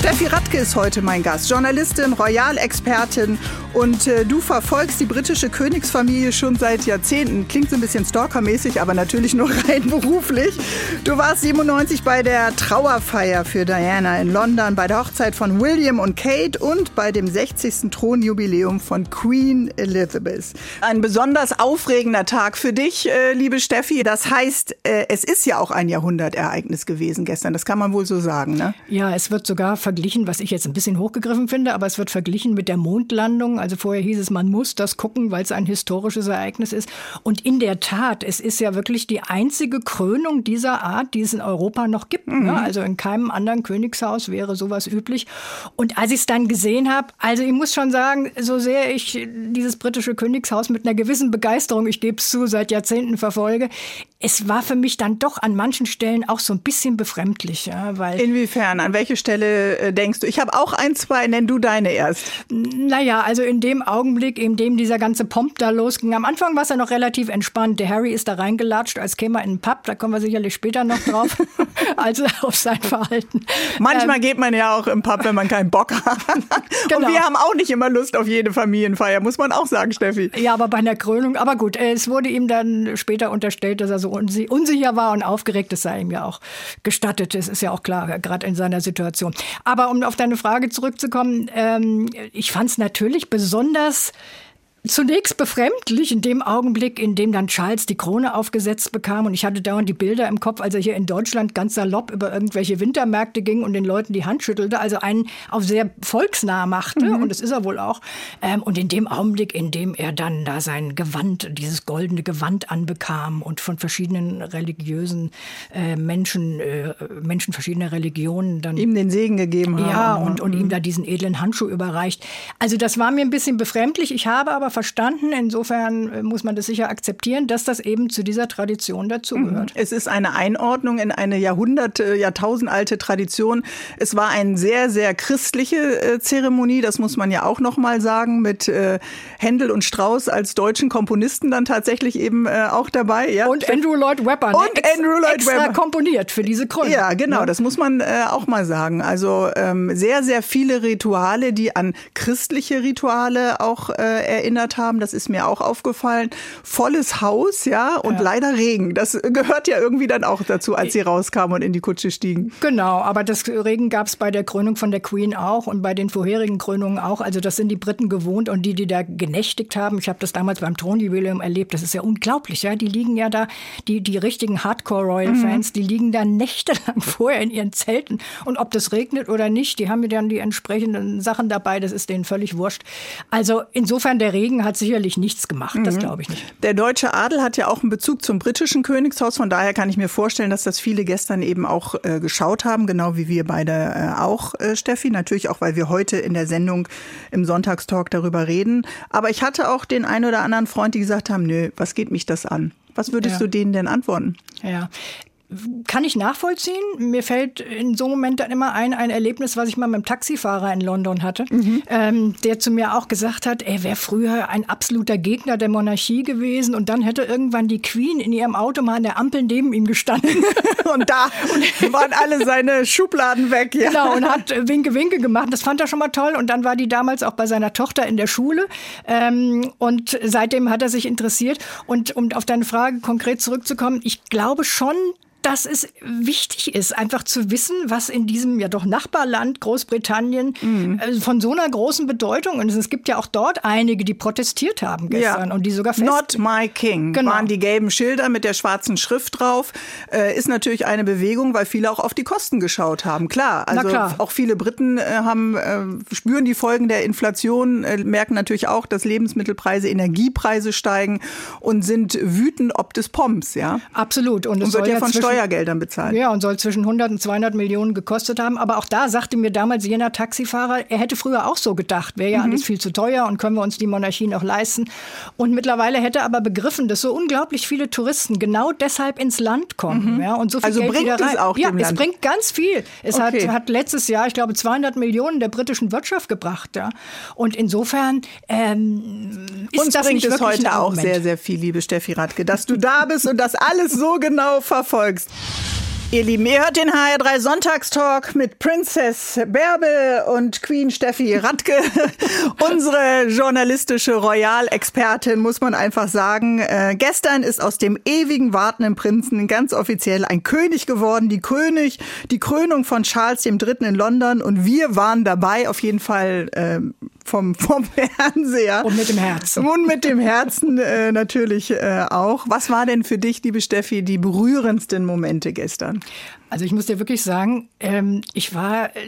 Steffi Radke ist heute mein Gast, Journalistin, Royal-Expertin und äh, du verfolgst die britische Königsfamilie schon seit Jahrzehnten. Klingt so ein bisschen stalkermäßig, aber natürlich nur rein beruflich. Du warst 97 bei der Trauerfeier für Diana in London, bei der Hochzeit von William und Kate und bei dem 60. Thronjubiläum von Queen Elizabeth. Ein besonders aufregender Tag für dich, äh, liebe Steffi. Das heißt, äh, es ist ja auch ein Jahrhundertereignis gewesen gestern. Das kann man wohl so sagen, ne? Ja, es wird sogar verglichen, was ich jetzt ein bisschen hochgegriffen finde, aber es wird verglichen mit der Mondlandung. Also vorher hieß es, man muss das gucken, weil es ein historisches Ereignis ist. Und in der Tat, es ist ja wirklich die einzige Krönung dieser Art, die es in Europa noch gibt. Ne? Mhm. Ne? Also in keinem anderen Königshaus wäre sowas üblich. Und als ich es dann gesehen habe, also ich muss schon sagen, so sehr ich dieses britische Königshaus mit einer gewissen Begeisterung, ich gebe es zu, seit Jahrzehnten verfolge, es war für mich dann doch an manchen Stellen auch so ein bisschen befremdlich. Ja, weil Inwiefern? An welche Stelle äh, denkst du? Ich habe auch ein, zwei, nenn du deine erst. Naja, also in dem Augenblick, in dem dieser ganze Pomp da losging, am Anfang war es ja noch relativ entspannt. Der Harry ist da reingelatscht, als käme er in den Pub, da kommen wir sicherlich später noch drauf, also auf sein Verhalten. Manchmal ähm, geht man ja auch im Pub, wenn man keinen Bock hat. Genau. Und wir haben auch nicht immer Lust auf jede Familienfeier, muss man auch sagen, Steffi. Ja, aber bei einer Krönung, aber gut, es wurde ihm dann später unterstellt, dass er so unsicher war und aufgeregt, das sei ihm ja auch gestattet. Das ist ja auch klar, gerade in seiner Situation. Aber um auf deine Frage zurückzukommen, ähm, ich fand es natürlich besonders Zunächst befremdlich in dem Augenblick, in dem dann Charles die Krone aufgesetzt bekam und ich hatte dauernd die Bilder im Kopf, als er hier in Deutschland ganz salopp über irgendwelche Wintermärkte ging und den Leuten die Hand schüttelte, also einen auf sehr volksnah machte mhm. und das ist er wohl auch. Ähm, und in dem Augenblick, in dem er dann da sein Gewand, dieses goldene Gewand anbekam und von verschiedenen religiösen äh, Menschen, äh, Menschen verschiedener Religionen dann ihm den Segen gegeben haben. Ja, und, und mhm. ihm da diesen edlen Handschuh überreicht. Also das war mir ein bisschen befremdlich. Ich habe aber verstanden. Insofern äh, muss man das sicher akzeptieren, dass das eben zu dieser Tradition dazugehört. Mhm. Es ist eine Einordnung in eine Jahrhunderte, Jahrtausendalte Tradition. Es war eine sehr, sehr christliche äh, Zeremonie, das muss man ja auch noch mal sagen, mit äh, Händel und Strauß als deutschen Komponisten dann tatsächlich eben auch dabei. Ja. Und Andrew Lloyd Webber. Ne? Und Ex Andrew Lloyd extra Webber. komponiert für diese Krone. Ja, genau, ne? das muss man auch mal sagen. Also ähm, sehr, sehr viele Rituale, die an christliche Rituale auch erinnern erinnert haben. Das ist mir auch aufgefallen. Volles Haus, ja, und ja. leider Regen. Das gehört ja irgendwie dann auch dazu, als sie rauskamen und in die Kutsche stiegen. Genau, aber das Regen gab es bei der Krönung von der Queen auch und bei den vorherigen Krönungen auch. Also das sind die Briten gewohnt und die, die da genächtigt haben. Ich habe das damals beim Thronjubiläum erlebt. Das ist ja unglaublich, ja. Die liegen ja da, die, die richtigen Hardcore-Royal-Fans, mhm. die liegen da nächtelang vorher in ihren Zelten. Und ob das regnet oder nicht, die haben ja dann die entsprechenden Sachen dabei. Das ist denen völlig wurscht. Also insofern der Regen Regen hat sicherlich nichts gemacht, das mhm. glaube ich nicht. Der deutsche Adel hat ja auch einen Bezug zum britischen Königshaus. Von daher kann ich mir vorstellen, dass das viele gestern eben auch äh, geschaut haben, genau wie wir beide äh, auch, äh, Steffi. Natürlich auch, weil wir heute in der Sendung im Sonntagstalk darüber reden. Aber ich hatte auch den einen oder anderen Freund, die gesagt haben, nö, was geht mich das an? Was würdest ja. du denen denn antworten? Ja, kann ich nachvollziehen. Mir fällt in so einem Moment dann immer ein, ein Erlebnis, was ich mal mit einem Taxifahrer in London hatte, mhm. ähm, der zu mir auch gesagt hat, er wäre früher ein absoluter Gegner der Monarchie gewesen und dann hätte irgendwann die Queen in ihrem Auto mal an der Ampel neben ihm gestanden. und da waren alle seine Schubladen weg. Ja. Genau, und hat Winke, Winke gemacht. Das fand er schon mal toll. Und dann war die damals auch bei seiner Tochter in der Schule. Ähm, und seitdem hat er sich interessiert. Und um auf deine Frage konkret zurückzukommen, ich glaube schon, dass es wichtig ist, einfach zu wissen, was in diesem ja doch Nachbarland Großbritannien mhm. Äh, von so einer großen Bedeutung ist. Es gibt ja auch dort einige, die protestiert haben gestern ja. und die sogar fest Not my king genau. waren die gelben Schilder mit der schwarzen Schrift drauf. Äh, ist natürlich eine Bewegung, weil viele auch auf die Kosten geschaut haben. Klar, also klar. auch viele Briten äh, haben äh, spüren die Folgen der Inflation, äh, merken natürlich auch, dass Lebensmittelpreise, Energiepreise steigen und sind wütend ob des Pomps, ja. Absolut und es wird ja von Steuer Steuergeldern bezahlt. Ja, und soll zwischen 100 und 200 Millionen gekostet haben. Aber auch da sagte mir damals jener Taxifahrer, er hätte früher auch so gedacht, wäre ja mhm. alles viel zu teuer und können wir uns die Monarchie noch leisten. Und mittlerweile hätte er aber begriffen, dass so unglaublich viele Touristen genau deshalb ins Land kommen. Mhm. Ja, und so viel also Geld bringt wieder rein. es auch Ja, es Land. bringt ganz viel. Es Okay. hat, hat letztes Jahr, ich glaube, 200 Millionen der britischen Wirtschaft gebracht. Ja. Und insofern ähm, ist Uns das bringt es heute auch sehr, sehr viel, liebe Steffi Radke, dass du da bist und das alles so genau verfolgst. Ihr Lieben, ihr hört den HR3 Sonntagstalk mit Princess Bärbel und Queen Steffi Radke. Unsere journalistische Royal-Expertin, muss man einfach sagen. Äh, gestern ist aus dem ewigen wartenden Prinzen ganz offiziell ein König geworden. Die König, die Krönung von Charles III. in London. Und wir waren dabei, auf jeden Fall äh, vom, vom Fernseher. Und mit dem Herzen. Und mit dem Herzen äh, natürlich äh, auch. Was war denn für dich, liebe Steffi, die berührendsten Momente gestern? Also ich muss dir wirklich sagen, ähm, ich war äh,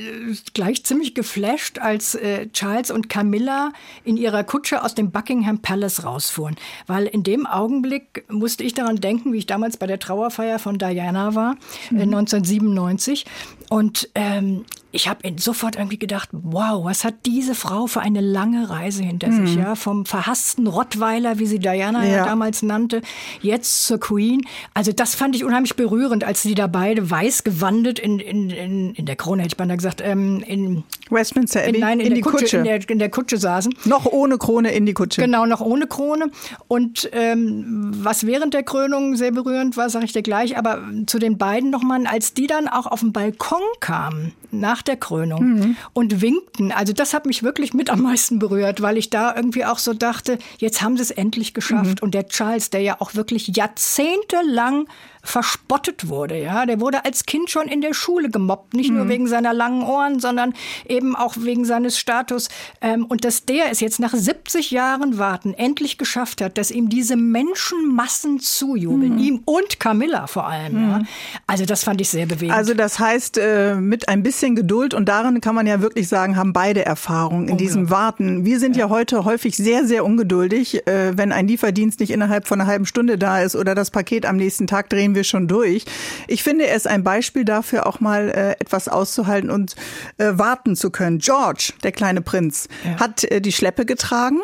gleich ziemlich geflasht, als äh, Charles und Camilla in ihrer Kutsche aus dem Buckingham Palace rausfuhren. Weil in dem Augenblick musste ich daran denken, wie ich damals bei der Trauerfeier von Diana war, äh, 1997. Und ähm, ich habe sofort irgendwie gedacht, wow, was hat diese Frau für eine lange Reise hinter sich, ja? Vom verhassten Rottweiler, wie sie Diana ja. Ja. damals nannte, jetzt zur Queen. Also das fand ich unheimlich berührend, als sie da beide weiß gewandet in, in, in, in der Krone, hätte ich beinahe gesagt, ähm, in, Westminster Abbey in, nein, in, in der die Kutsche. In, der, in der Kutsche saßen. Noch ohne Krone in die Kutsche. Genau, noch ohne Krone. Und ähm, was während der Krönung sehr berührend war, sage ich dir gleich, aber zu den beiden nochmal, als die dann auch auf den Balkon kamen nach der Krönung und winkten, also das hat mich wirklich mit am meisten berührt, weil ich da irgendwie auch so dachte, jetzt haben sie es endlich geschafft. Und der Charles, der ja auch wirklich jahrzehntelang verspottet wurde. Ja, der wurde als Kind schon in der Schule gemobbt, nicht nur wegen seiner langen Ohren, sondern eben auch wegen seines Status. Ähm, und dass der es jetzt nach 70 Jahren Warten endlich geschafft hat, dass ihm diese Menschenmassen zujubeln, ihm und Camilla vor allem. Ja. Also das fand ich sehr bewegend. Also das heißt, äh, mit ein bisschen Geduld und darin kann man ja wirklich sagen, haben beide Erfahrung in diesem Warten. Wir sind ja heute häufig sehr, sehr ungeduldig. Äh, Wenn ein Lieferdienst nicht innerhalb von einer halben Stunde da ist oder das Paket am nächsten Tag drehen wir schon durch. Ich finde, er ist ein Beispiel dafür, auch mal äh, etwas auszuhalten und äh, warten zu können. George, der kleine Prinz, hat äh, die Schleppe getragen.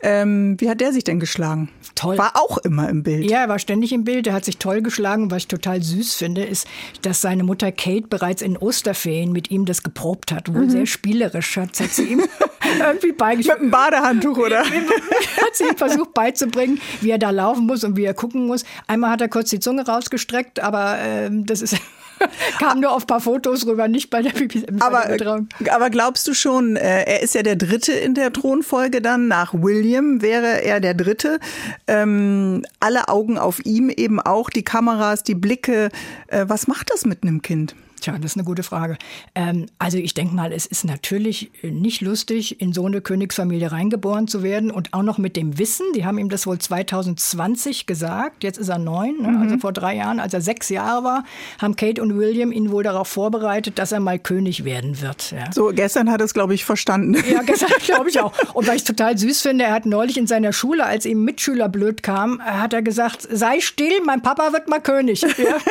Ähm, wie hat der sich denn geschlagen? Toll. War auch immer im Bild. Ja, er war ständig im Bild. Er hat sich toll geschlagen. Was ich total süß finde, ist, dass seine Mutter Kate bereits in Osterferien mit ihm das geprobt hat. Wohl sehr spielerisch hat, hat sie ihm irgendwie Mit beigeschrieben. einem Badehandtuch, oder? hat sie ihm versucht beizubringen, wie er da laufen muss und wie er gucken muss. Einmal hat er kurz die Zunge rausgestreckt, aber ähm, das ist kam nur auf ein paar Fotos rüber, nicht bei der der Aber, Übertragung. aber glaubst du schon, äh, er ist ja der Dritte in der Thronfolge dann, nach William wäre er der Dritte. Ähm, alle Augen auf ihm, eben auch die Kameras, die Blicke. Äh, was macht das mit einem Kind? Tja, das ist eine gute Frage. Ähm, also ich denke mal, es ist natürlich nicht lustig, in so eine Königsfamilie reingeboren zu werden und auch noch mit dem Wissen, die haben ihm das wohl 2020 gesagt, jetzt ist er neun, ne? also vor drei Jahren, als er sechs Jahre war, haben Kate und William ihn wohl darauf vorbereitet, dass er mal König werden wird. Ja. So, gestern hat er es, glaube ich, verstanden. Ja, gestern glaube ich auch. Und weil ich es total süß finde, er hat neulich in seiner Schule, als ihm Mitschüler blöd kam, hat er gesagt, sei still, mein Papa wird mal König. Ja.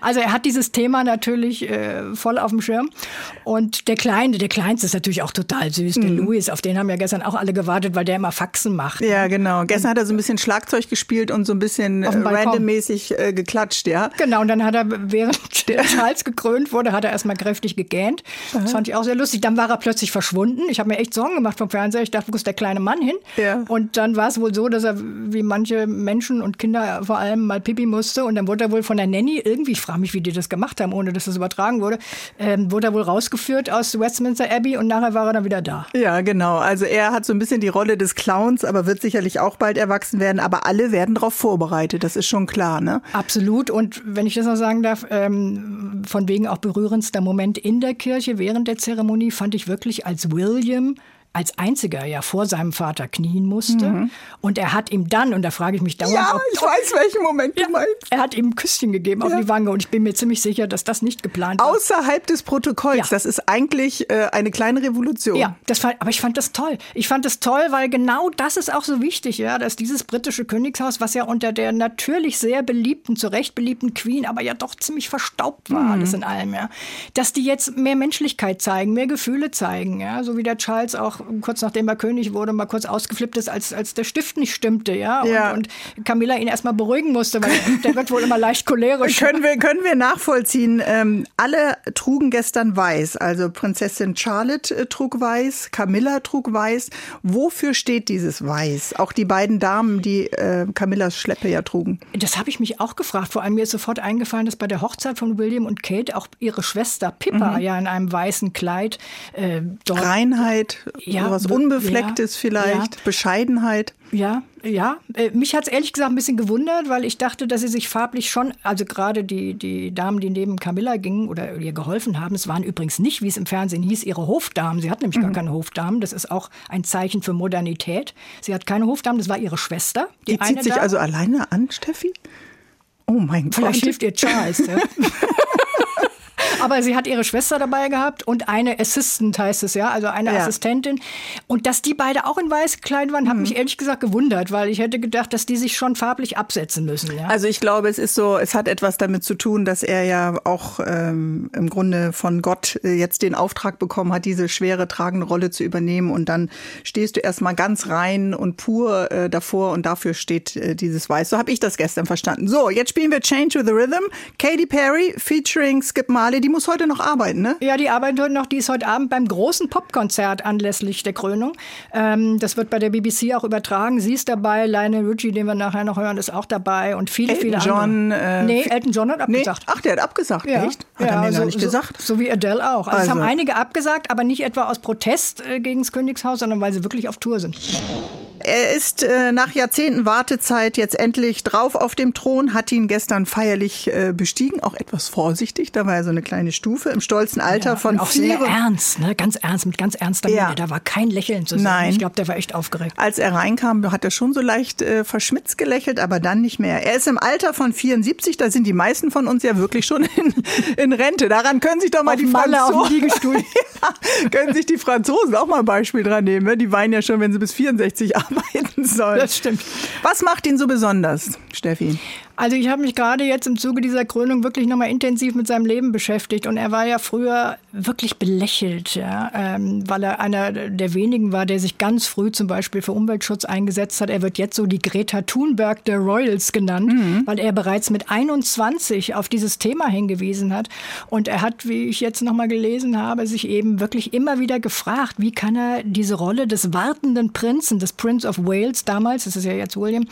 Also er hat dieses Thema natürlich äh, voll auf dem Schirm. Und der Kleine, der Kleinste ist natürlich auch total süß, der Louis, auf den haben ja gestern auch alle gewartet, weil der immer Faxen macht. Ja, genau. Gestern hat er so ein bisschen Schlagzeug gespielt und so ein bisschen äh, randommäßig äh, geklatscht, ja. Genau, und dann hat er, während der Charles gekrönt wurde, hat er erstmal kräftig gegähnt. Das fand ich auch sehr lustig. Dann war er plötzlich verschwunden. Ich habe mir echt Sorgen gemacht vom Fernseher. Ich dachte, wo ist der kleine Mann hin? Ja. Und dann war es wohl so, dass er, wie manche Menschen und Kinder vor allem, mal pipi musste. Und dann wurde er wohl von der Nanny irgendwie, ich frage mich, wie die das gemacht haben, ohne dass das übertragen wurde, ähm, wurde er wohl rausgeführt aus Westminster Abbey und nachher war er dann wieder da. Ja, genau. Also er hat so ein bisschen die Rolle des Clowns, aber wird sicherlich auch bald erwachsen werden. Aber alle werden darauf vorbereitet, das ist schon klar, ne? Absolut. Und wenn ich das noch sagen darf, ähm, von wegen auch berührendster Moment in der Kirche während der Zeremonie fand ich wirklich, als William als einziger ja vor seinem Vater knien musste. Mhm. Und er hat ihm dann, und da frage ich mich dauernd, ja, ob, ich weiß, welchen Moment ja, du meinst. Er hat ihm ein Küsschen gegeben ja. auf die Wange und ich bin mir ziemlich sicher, dass das nicht geplant war. Außerhalb des Protokolls. Ja. Das ist eigentlich äh, eine kleine Revolution. Ja, das fand, aber ich fand das toll. Ich fand das toll, weil genau das ist auch so wichtig, ja, dass dieses britische Königshaus, was ja unter der natürlich sehr beliebten, zu Recht beliebten Queen, aber ja doch ziemlich verstaubt war, mhm. alles in allem, ja, dass die jetzt mehr Menschlichkeit zeigen, mehr Gefühle zeigen, ja, so wie der Charles auch kurz nachdem er König wurde, mal kurz ausgeflippt ist, als, als der Stift nicht stimmte, ja, und, ja. und Camilla ihn erstmal beruhigen musste, weil der wird wohl immer leicht cholerisch. können wir, können wir nachvollziehen. Ähm, alle trugen gestern weiß, also Prinzessin Charlotte äh, trug weiß, Camilla trug weiß. Wofür steht dieses Weiß? Auch die beiden Damen, die äh, Camillas Schleppe ja trugen. Das habe ich mich auch gefragt. Vor allem mir ist sofort eingefallen, dass bei der Hochzeit von William und Kate auch ihre Schwester Pippa mhm. ja in einem weißen Kleid äh, dort. Reinheit, ja, sowas Unbeflecktes ja, vielleicht, ja. Bescheidenheit. Ja, ja. Äh, mich hat es ehrlich gesagt ein bisschen gewundert, weil ich dachte, dass sie sich farblich schon, also gerade die, die Damen, die neben Camilla gingen oder ihr geholfen haben, es waren übrigens nicht, wie es im Fernsehen hieß, ihre Hofdamen. Sie hat nämlich mhm. gar keine Hofdamen. Das ist auch ein Zeichen für Modernität. Sie hat keine Hofdamen, das war ihre Schwester. Die, die zieht sich Dame. also alleine an, Steffi? Oh mein Gott. Vielleicht hilft ihr Charles. Ja. Aber sie hat ihre Schwester dabei gehabt und eine Assistant heißt es ja, also eine ja. Assistentin. Und dass die beide auch in weiß gekleidet waren, hat mhm. mich ehrlich gesagt gewundert, weil ich hätte gedacht, dass die sich schon farblich absetzen müssen. Ja? Also ich glaube, es ist so, es hat etwas damit zu tun, dass er ja auch ähm, im Grunde von Gott äh, jetzt den Auftrag bekommen hat, diese schwere tragende Rolle zu übernehmen. Und dann stehst du erstmal ganz rein und pur äh, davor und dafür steht äh, dieses Weiß. So habe ich das gestern verstanden. So, jetzt spielen wir Change with the Rhythm. Katy Perry featuring Skip Marley die muss heute noch arbeiten, ne? Ja, die arbeitet heute noch. Die ist heute Abend beim großen Popkonzert anlässlich der Krönung. Ähm, das wird bei der BBC auch übertragen. Sie ist dabei. Lionel Richie, den wir nachher noch hören, ist auch dabei. Und viele, Elton viele John, andere. Äh, nee, Elton John hat abgesagt. Nee. Ach, der hat abgesagt, ja. echt? Hat ja, er mir so, gar nicht gesagt. So, so wie Adele auch. Also, also. Es haben einige abgesagt, aber nicht etwa aus Protest äh, gegen das Königshaus, sondern weil sie wirklich auf Tour sind. Er ist äh, nach Jahrzehnten Wartezeit jetzt endlich drauf auf dem Thron, hat ihn gestern feierlich äh, bestiegen, auch etwas vorsichtig. Da war ja so eine kleine Stufe im stolzen Alter ja, von auch vier. Sehr ernst, ne? ganz ernst, mit ganz ernster Miene. Ja. Da war kein Lächeln zu sehen. Nein. Ich glaube, der war echt aufgeregt. Als er reinkam, hat er schon so leicht äh, verschmitzt gelächelt, aber dann nicht mehr. Er ist im Alter von 74, da sind die meisten von uns ja wirklich schon in, in Rente. Daran können sich doch mal auf die Franzosen, ja, können sich die Franzosen auch mal ein Beispiel dran nehmen. Ne? Die weinen ja schon, wenn sie bis 64 arbeiten sollen. Das stimmt. Was macht ihn so besonders, Steffi? Also ich habe mich gerade jetzt im Zuge dieser Krönung wirklich nochmal intensiv mit seinem Leben beschäftigt. Und er war ja früher wirklich belächelt, ja, ähm, weil er einer der wenigen war, der sich ganz früh zum Beispiel für Umweltschutz eingesetzt hat. Er wird jetzt so die Greta Thunberg der Royals genannt, mhm. weil er bereits mit 21 auf dieses Thema hingewiesen hat. Und er hat, wie ich jetzt nochmal gelesen habe, sich eben wirklich immer wieder gefragt, wie kann er diese Rolle des wartenden Prinzen, des Prince of Wales damals, das ist ja jetzt William,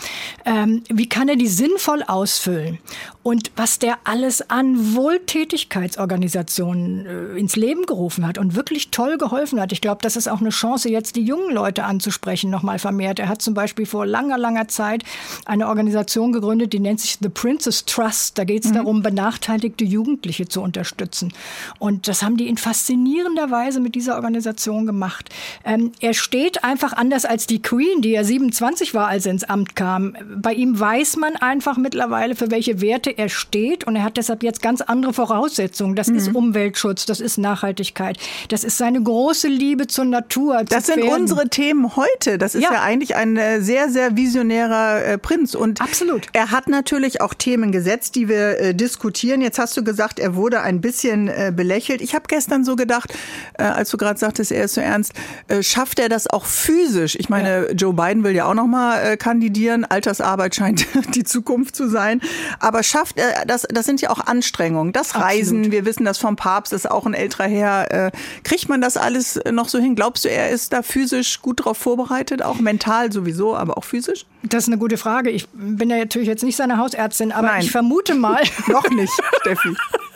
ähm, wie kann er die sinnvoll ausfüllen. Und was der alles an Wohltätigkeitsorganisationen äh, ins Leben gerufen hat und wirklich toll geholfen hat. Ich glaube, das ist auch eine Chance, jetzt die jungen Leute anzusprechen, nochmal vermehrt. Er hat zum Beispiel vor langer, langer Zeit eine Organisation gegründet, die nennt sich The Princess Trust. Da geht es mhm. darum, benachteiligte Jugendliche zu unterstützen. Und das haben die in faszinierender Weise mit dieser Organisation gemacht. Ähm, er steht einfach anders als die Queen, die ja 27 war, als er ins Amt kam. Bei ihm weiß man einfach mittlerweile, mittlerweile, für welche Werte er steht. Und er hat deshalb jetzt ganz andere Voraussetzungen. Das mhm. ist Umweltschutz, das ist Nachhaltigkeit, das ist seine große Liebe zur Natur. Das sind Pferden. unsere Themen heute. Das ist ja, ja eigentlich ein äh, sehr, sehr visionärer äh, Prinz. Und Absolut. er hat natürlich auch Themen gesetzt, die wir äh, diskutieren. Jetzt hast du gesagt, er wurde ein bisschen äh, belächelt. Ich habe gestern so gedacht, äh, als du gerade sagtest, er ist so ernst, schafft er das auch physisch? Ich meine, ja. Joe Biden will ja auch noch mal kandidieren. Altersarbeit scheint die Zukunft zu sein sein. Aber schafft er, das, das sind ja auch Anstrengungen. Das Reisen, Absolut. wir wissen das vom Papst, ist auch ein älterer Herr. Äh, kriegt man das alles noch so hin? Glaubst du, er ist da physisch gut darauf vorbereitet? Auch mental sowieso, aber auch physisch? Das ist eine gute Frage. Ich bin ja natürlich jetzt nicht seine Hausärztin, aber Nein. ich vermute mal. noch nicht, Steffi.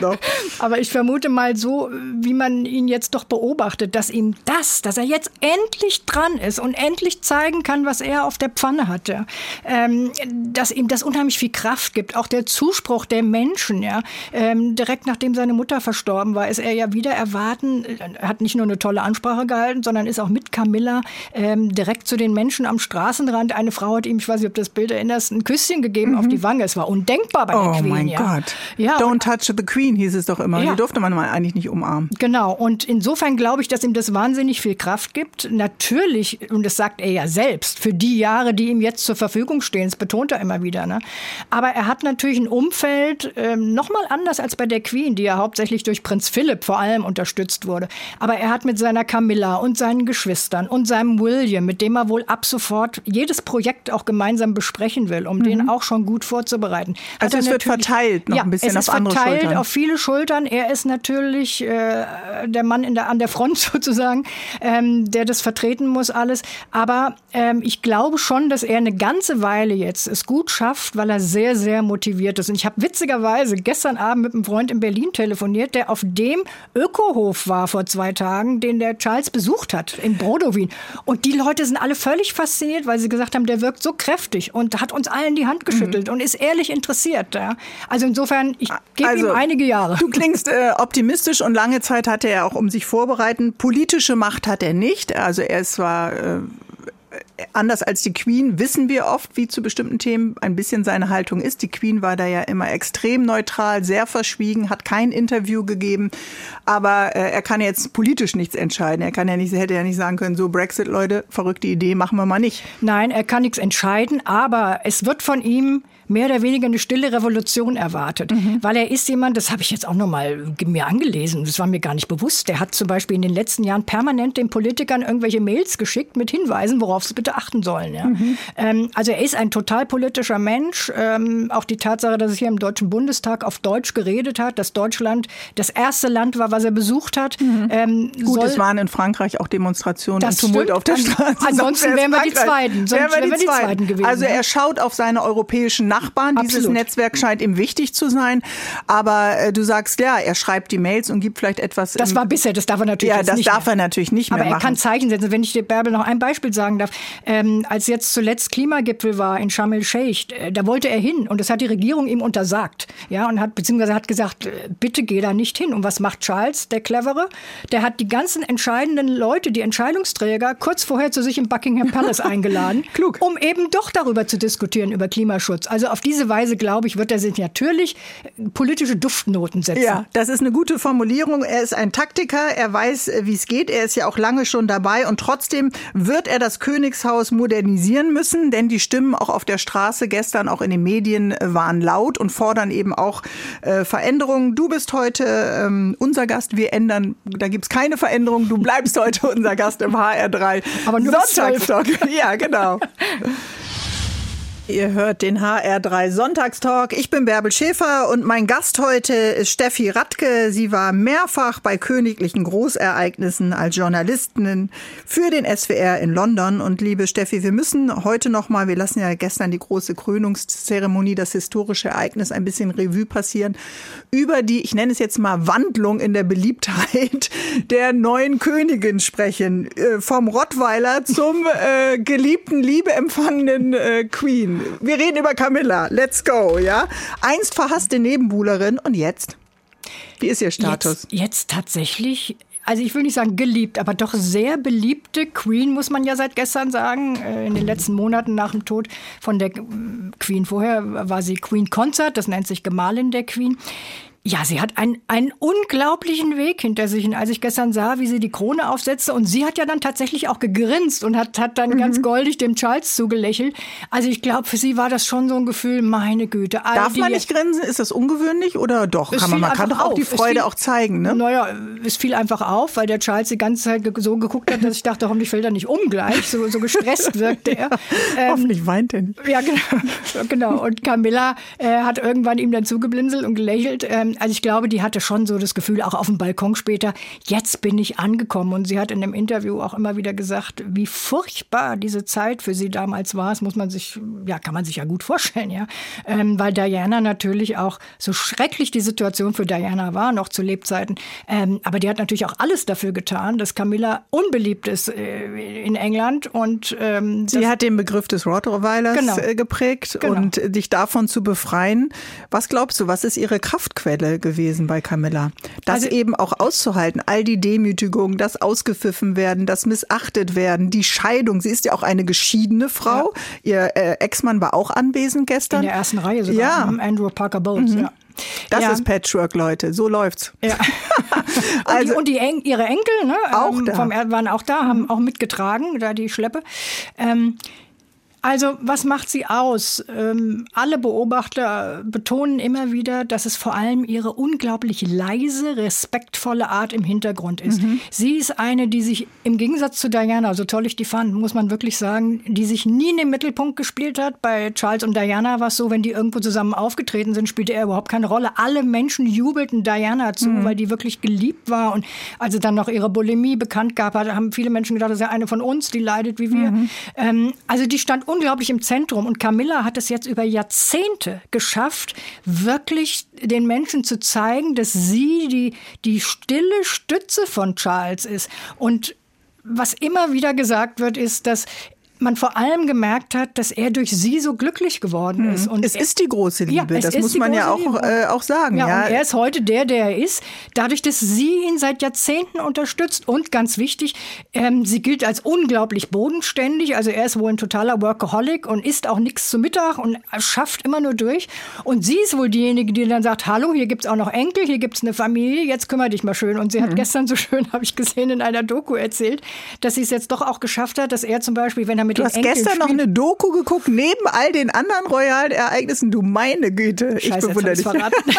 Aber ich vermute mal so, wie man ihn jetzt doch beobachtet, dass ihm das, dass er jetzt endlich dran ist und endlich zeigen kann, was er auf der Pfanne hatte, ähm, dass ihm das unheimlich viel Kraft gibt. Auch der Zuspruch der Menschen, ja. Ähm, direkt nachdem seine Mutter verstorben war, ist er ja wieder erwarten, er hat nicht nur eine tolle Ansprache gehalten, sondern ist auch mit Camilla ähm, direkt zu den Menschen am Straßenrand. Eine Frau hat ihm, ich weiß nicht, ob du das Bild erinnerst, ein Küsschen gegeben mhm. auf die Wange. Es war undenkbar bei oh der Queen. Oh mein ja. Gott. Ja, Don't touch the Queen hieß es doch immer. Ja. Die durfte man mal eigentlich nicht umarmen. Genau. Und insofern glaube ich, dass ihm das wahnsinnig viel Kraft gibt. Natürlich, und das sagt er ja selbst, für die Jahre, die ihm jetzt zur Verfügung stehen, das betont er immer wieder. Ne? Aber er hat natürlich ein Umfeld, ähm, nochmal anders als bei der Queen, die ja hauptsächlich durch Prinz Philipp vor allem unterstützt wurde. Aber er hat mit seiner Camilla und seinen Geschwistern und seinem William, mit dem er wohl ab sofort jedes Projekt auch gemeinsam besprechen will, um mhm. den auch schon gut vorzubereiten. Also es wird verteilt noch ja, ein bisschen auf andere verteilt Schultern. auf viele Schultern. Er ist natürlich äh, der Mann in der, an der Front sozusagen, ähm, der das vertreten muss alles. Aber ähm, ich glaube schon, dass er eine ganze Weile jetzt es gut schafft, weil er sehr, sehr motiviert ist. Und ich habe witzigerweise gestern Abend mit einem Freund in Berlin telefoniert, der auf dem Ökohof war vor zwei Tagen, den der Charles besucht hat in Brodowin. Und die Leute sind alle völlig fasziniert, weil sie gesagt haben, der wirkt so kräftig und hat uns allen die Hand geschüttelt mhm. und ist ehrlich interessiert. Ja. Also insofern, ich gebe also, ihm einige Jahre. Du klingst äh, optimistisch und lange Zeit hatte er auch um sich vorbereiten. Politische Macht hat er nicht. Also er ist zwar äh, anders als die Queen wissen wir oft, wie zu bestimmten Themen ein bisschen seine Haltung ist. Die Queen war da ja immer extrem neutral, sehr verschwiegen, hat kein Interview gegeben, aber äh, er kann jetzt politisch nichts entscheiden. Er kann ja nicht, hätte ja nicht sagen können, so Brexit, Leute, verrückte Idee, machen wir mal nicht. Nein, er kann nichts entscheiden, aber es wird von ihm mehr oder weniger eine stille Revolution erwartet. Mhm. Weil er ist jemand, das habe ich jetzt auch noch mal mir angelesen, das war mir gar nicht bewusst. Der hat zum Beispiel in den letzten Jahren permanent den Politikern irgendwelche Mails geschickt mit Hinweisen, worauf sie bitte achten sollen. Ja. Mhm. Ähm, also er ist ein total politischer Mensch. Ähm, auch die Tatsache, dass er hier im Deutschen Bundestag auf Deutsch geredet hat, dass Deutschland das erste Land war, was er besucht hat. Mhm. Ähm, Gut, es waren in Frankreich auch Demonstrationen und Tumult stimmt. auf der Straße. Ansonsten wären wir die Zweiten. Sonst wären wir die, Zweiten gewesen. Also er schaut auf seine europäischen Nachbarn. Absolut. Dieses Netzwerk scheint ihm wichtig zu sein. Aber äh, du sagst, ja, er schreibt die Mails und gibt vielleicht etwas. Das war bisher, das darf er natürlich ja, das nicht darf mehr. er natürlich nicht mehr Aber er machen. kann Zeichen setzen. Wenn ich dir, Bärbel, noch ein Beispiel sagen darf. Ähm, als jetzt zuletzt Klimagipfel war in Sharm el-Sheikh, äh, da wollte er hin und das hat die Regierung ihm untersagt. Ja, und hat, beziehungsweise hat gesagt, äh, bitte geh da nicht hin. Und was macht Charles, der Clevere? Der hat die ganzen entscheidenden Leute, die Entscheidungsträger, kurz vorher zu sich im Buckingham Palace eingeladen. Klug. Um eben doch darüber zu diskutieren, über Klimaschutz. Also auf diese Weise, glaube ich, wird er sich natürlich politische Duftnoten setzen. Ja, das ist eine gute Formulierung. Er ist ein Taktiker, er weiß, wie es geht. Er ist ja auch lange schon dabei und trotzdem wird er das Königshaus modernisieren müssen, denn die Stimmen auch auf der Straße gestern, auch in den Medien waren laut und fordern eben auch äh, Veränderungen. Du bist heute ähm, unser Gast. Wir ändern, da gibt es keine Veränderung. Du bleibst heute unser Gast im HR3. Aber nur Sonntagstalk. Ja, genau. Ihr hört den HR3 Sonntagstalk. Ich bin Bärbel Schäfer und mein Gast heute ist Steffi Radke. Sie war mehrfach bei königlichen Großereignissen als Journalistin für den SWR in London. Und liebe Steffi, wir müssen heute noch mal, wir lassen ja gestern die große Krönungszeremonie, das historische Ereignis ein bisschen Revue passieren, über die, ich nenne es jetzt mal Wandlung in der Beliebtheit der neuen Königin sprechen. Äh, vom Rottweiler zum äh, geliebten, liebeempfangenen äh, Queen. Wir reden über Camilla. Let's go, ja? Einst verhasste Nebenbuhlerin und jetzt? Wie ist ihr Status? Jetzt, jetzt tatsächlich also ich will nicht sagen geliebt, aber doch sehr beliebte Queen, muss man ja seit gestern sagen. Äh, in den letzten Monaten nach dem Tod von der Queen. Vorher war sie Queen Consort, das nennt sich Gemahlin der Queen. Ja, sie hat einen, einen unglaublichen Weg hinter sich. Und als ich gestern sah, wie sie die Krone aufsetzte, und sie hat ja dann tatsächlich auch gegrinst und hat, hat dann mhm. ganz goldig dem Charles zugelächelt. Also ich glaube, für sie war das schon so ein Gefühl, meine Güte. Darf man nicht grinsen? Ist das ungewöhnlich oder doch? Kann man, man kann doch auch die Freude auch zeigen, ne? Naja, es fiel einfach auf, weil der Charles die ganze Zeit so geguckt hat, dass ich dachte, hoffentlich fällt er nicht um gleich. So, so gestresst wirkte er. Ähm, hoffentlich weint er nicht. Ja, genau. genau. Und Camilla äh, hat irgendwann ihm dann zugeblinzelt und gelächelt. Ähm, also ich glaube, die hatte schon so das Gefühl, auch auf dem Balkon später, jetzt bin ich angekommen. Und sie hat in dem Interview auch immer wieder gesagt, wie furchtbar diese Zeit für sie damals war. Das muss man sich, ja, kann man sich ja gut vorstellen, ja. Ähm, weil Diana natürlich auch so schrecklich die Situation für Diana war, noch zu Lebzeiten. Ähm, aber die hat natürlich auch alles dafür getan, dass Camilla unbeliebt ist äh, in England. Und ähm, sie hat den Begriff des Rottweilers genau. Äh, geprägt genau. und dich davon zu befreien. Was glaubst du, was ist ihre Kraftquelle gewesen bei Camilla? Das also, eben auch auszuhalten, all die Demütigungen, das ausgepfiffen werden, das missachtet werden, die Scheidung. Sie ist ja auch eine geschiedene Frau. Ja. Ihr äh, Ex-Mann war auch anwesend gestern. In der ersten Reihe sogar. Ja. Andrew Parker Bowles, mhm. ja. Das ja. ist Patchwork, Leute. So läuft's. Ja. also, und, die, und die ihre Enkel, ne, auch ähm, da. Vom, waren auch da, haben auch mitgetragen, da die Schleppe. Ähm, also was macht sie aus? Ähm, alle Beobachter betonen immer wieder, dass es vor allem ihre unglaublich leise, respektvolle Art im Hintergrund ist. Mhm. Sie ist eine, die sich im Gegensatz zu Diana, so toll ich die fand, muss man wirklich sagen, die sich nie in den Mittelpunkt gespielt hat. Bei Charles und Diana war es so, wenn die irgendwo zusammen aufgetreten sind, spielte er überhaupt keine Rolle. Alle Menschen jubelten Diana zu, mhm. weil die wirklich geliebt war. Und als sie dann noch ihre Bulimie bekannt gab, haben viele Menschen gedacht, das ist ja eine von uns, die leidet wie wir. Mhm. Ähm, also die stand unglaublich im Zentrum. Und Camilla hat es jetzt über Jahrzehnte geschafft, wirklich den Menschen zu zeigen, dass sie die, die stille Stütze von Charles ist. Und was immer wieder gesagt wird, ist, dass man vor allem gemerkt hat, dass er durch sie so glücklich geworden ist. Und es ist die große Liebe, ja, das muss man ja auch, äh, auch sagen. Ja, ja, Und er ist heute der, der er ist, dadurch, dass sie ihn seit Jahrzehnten unterstützt. Und ganz wichtig, ähm, sie gilt als unglaublich bodenständig. Also er ist wohl ein totaler Workaholic und isst auch nichts zu Mittag und schafft immer nur durch. Und sie ist wohl diejenige, die dann sagt, hallo, hier gibt's auch noch Enkel, hier gibt's eine Familie, jetzt kümmere dich mal schön. Und sie mhm. hat gestern so schön, habe ich gesehen, in einer Doku erzählt, dass sie es jetzt doch auch geschafft hat, dass er zum Beispiel, wenn er mit du hast gestern noch eine Doku geguckt, neben all den anderen royalen Ereignissen. Du meine Güte, ich Scheiße, bewundere dich.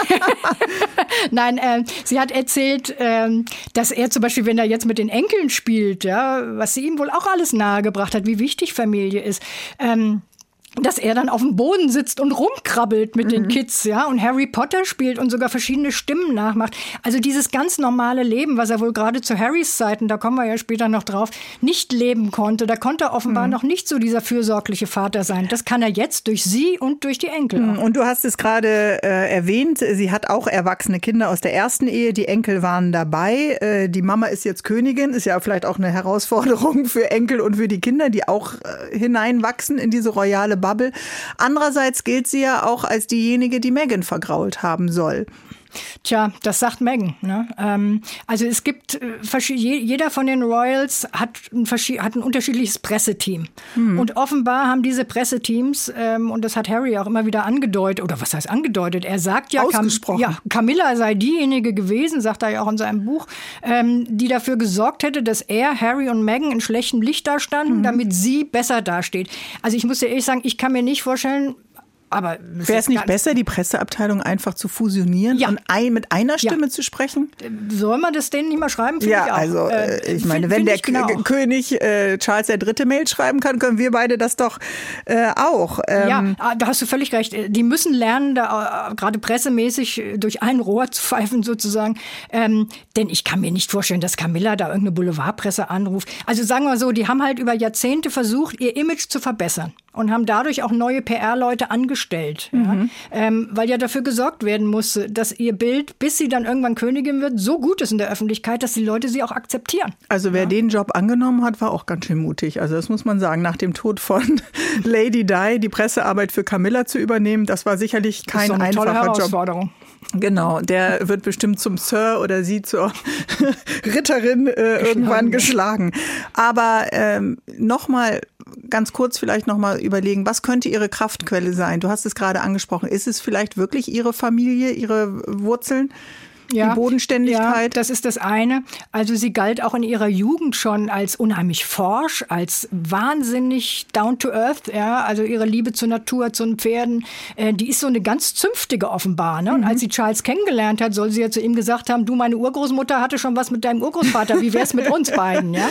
Nein, äh, sie hat erzählt, äh, dass er zum Beispiel, wenn er jetzt mit den Enkeln spielt, ja, was sie ihm wohl auch alles nahegebracht hat, wie wichtig Familie ist. Ähm, dass er dann auf dem Boden sitzt und rumkrabbelt mit mhm. den Kids, ja, und Harry Potter spielt und sogar verschiedene Stimmen nachmacht. Also dieses ganz normale Leben, was er wohl gerade zu Harrys Zeiten, da kommen wir ja später noch drauf, nicht leben konnte. Da konnte er offenbar mhm. noch nicht so dieser fürsorgliche Vater sein. Das kann er jetzt durch sie und durch die Enkel. Mhm. Und du hast es gerade äh, erwähnt, sie hat auch erwachsene Kinder aus der ersten Ehe. Die Enkel waren dabei. Äh, die Mama ist jetzt Königin, ist ja vielleicht auch eine Herausforderung für Enkel und für die Kinder, die auch äh, hineinwachsen in diese royale Bubble. Andererseits gilt sie ja auch als diejenige, die Megan vergrault haben soll. Tja, das sagt Megan. Ne? Ähm, also es gibt, äh, jeder von den Royals hat ein, hat ein unterschiedliches Presseteam. Hm. Und offenbar haben diese Presseteams, ähm, und das hat Harry auch immer wieder angedeutet, oder was heißt angedeutet, er sagt ja, Cam ja Camilla sei diejenige gewesen, sagt er ja auch in seinem Buch, ähm, die dafür gesorgt hätte, dass er, Harry und Megan in schlechtem Licht dastanden, mhm. damit sie besser dasteht. Also ich muss dir ehrlich sagen, ich kann mir nicht vorstellen, aber wäre es nicht besser, die Presseabteilung einfach zu fusionieren ja. und ein, mit einer Stimme ja. zu sprechen? Soll man das denen nicht mal schreiben? Find ja, ich also äh, äh, ich meine, wenn der genau. König äh, Charles der Dritte Mail schreiben kann, können wir beide das doch äh, auch. Ähm, ja, ah, da hast du völlig recht. Die müssen lernen, da äh, gerade pressemäßig äh, durch ein Rohr zu pfeifen sozusagen. Ähm, denn ich kann mir nicht vorstellen, dass Camilla da irgendeine Boulevardpresse anruft. Also sagen wir so, die haben halt über Jahrzehnte versucht, ihr Image zu verbessern und haben dadurch auch neue PR-Leute angestellt, mhm. ja? ähm, weil ja dafür gesorgt werden musste, dass ihr Bild, bis sie dann irgendwann Königin wird, so gut ist in der Öffentlichkeit, dass die Leute sie auch akzeptieren. Also wer ja? den Job angenommen hat, war auch ganz schön mutig. Also das muss man sagen, nach dem Tod von Lady Di die Pressearbeit für Camilla zu übernehmen, das war sicherlich kein das ist einfacher tolle Herausforderung. Job. Genau, der wird bestimmt zum Sir oder sie zur Ritterin äh, irgendwann geschlagen. Aber ähm, nochmal ganz kurz vielleicht nochmal überlegen, was könnte Ihre Kraftquelle sein? Du hast es gerade angesprochen. Ist es vielleicht wirklich Ihre Familie, Ihre Wurzeln? Ja, die Bodenständigkeit. Ja, das ist das eine. Also sie galt auch in ihrer Jugend schon als unheimlich forsch, als wahnsinnig down to earth. Ja, also ihre Liebe zur Natur, zu den Pferden, äh, die ist so eine ganz zünftige offenbar. Ne? Und mhm. als sie Charles kennengelernt hat, soll sie ja zu ihm gesagt haben: Du, meine Urgroßmutter hatte schon was mit deinem Urgroßvater. Wie wär's mit uns beiden? Ja.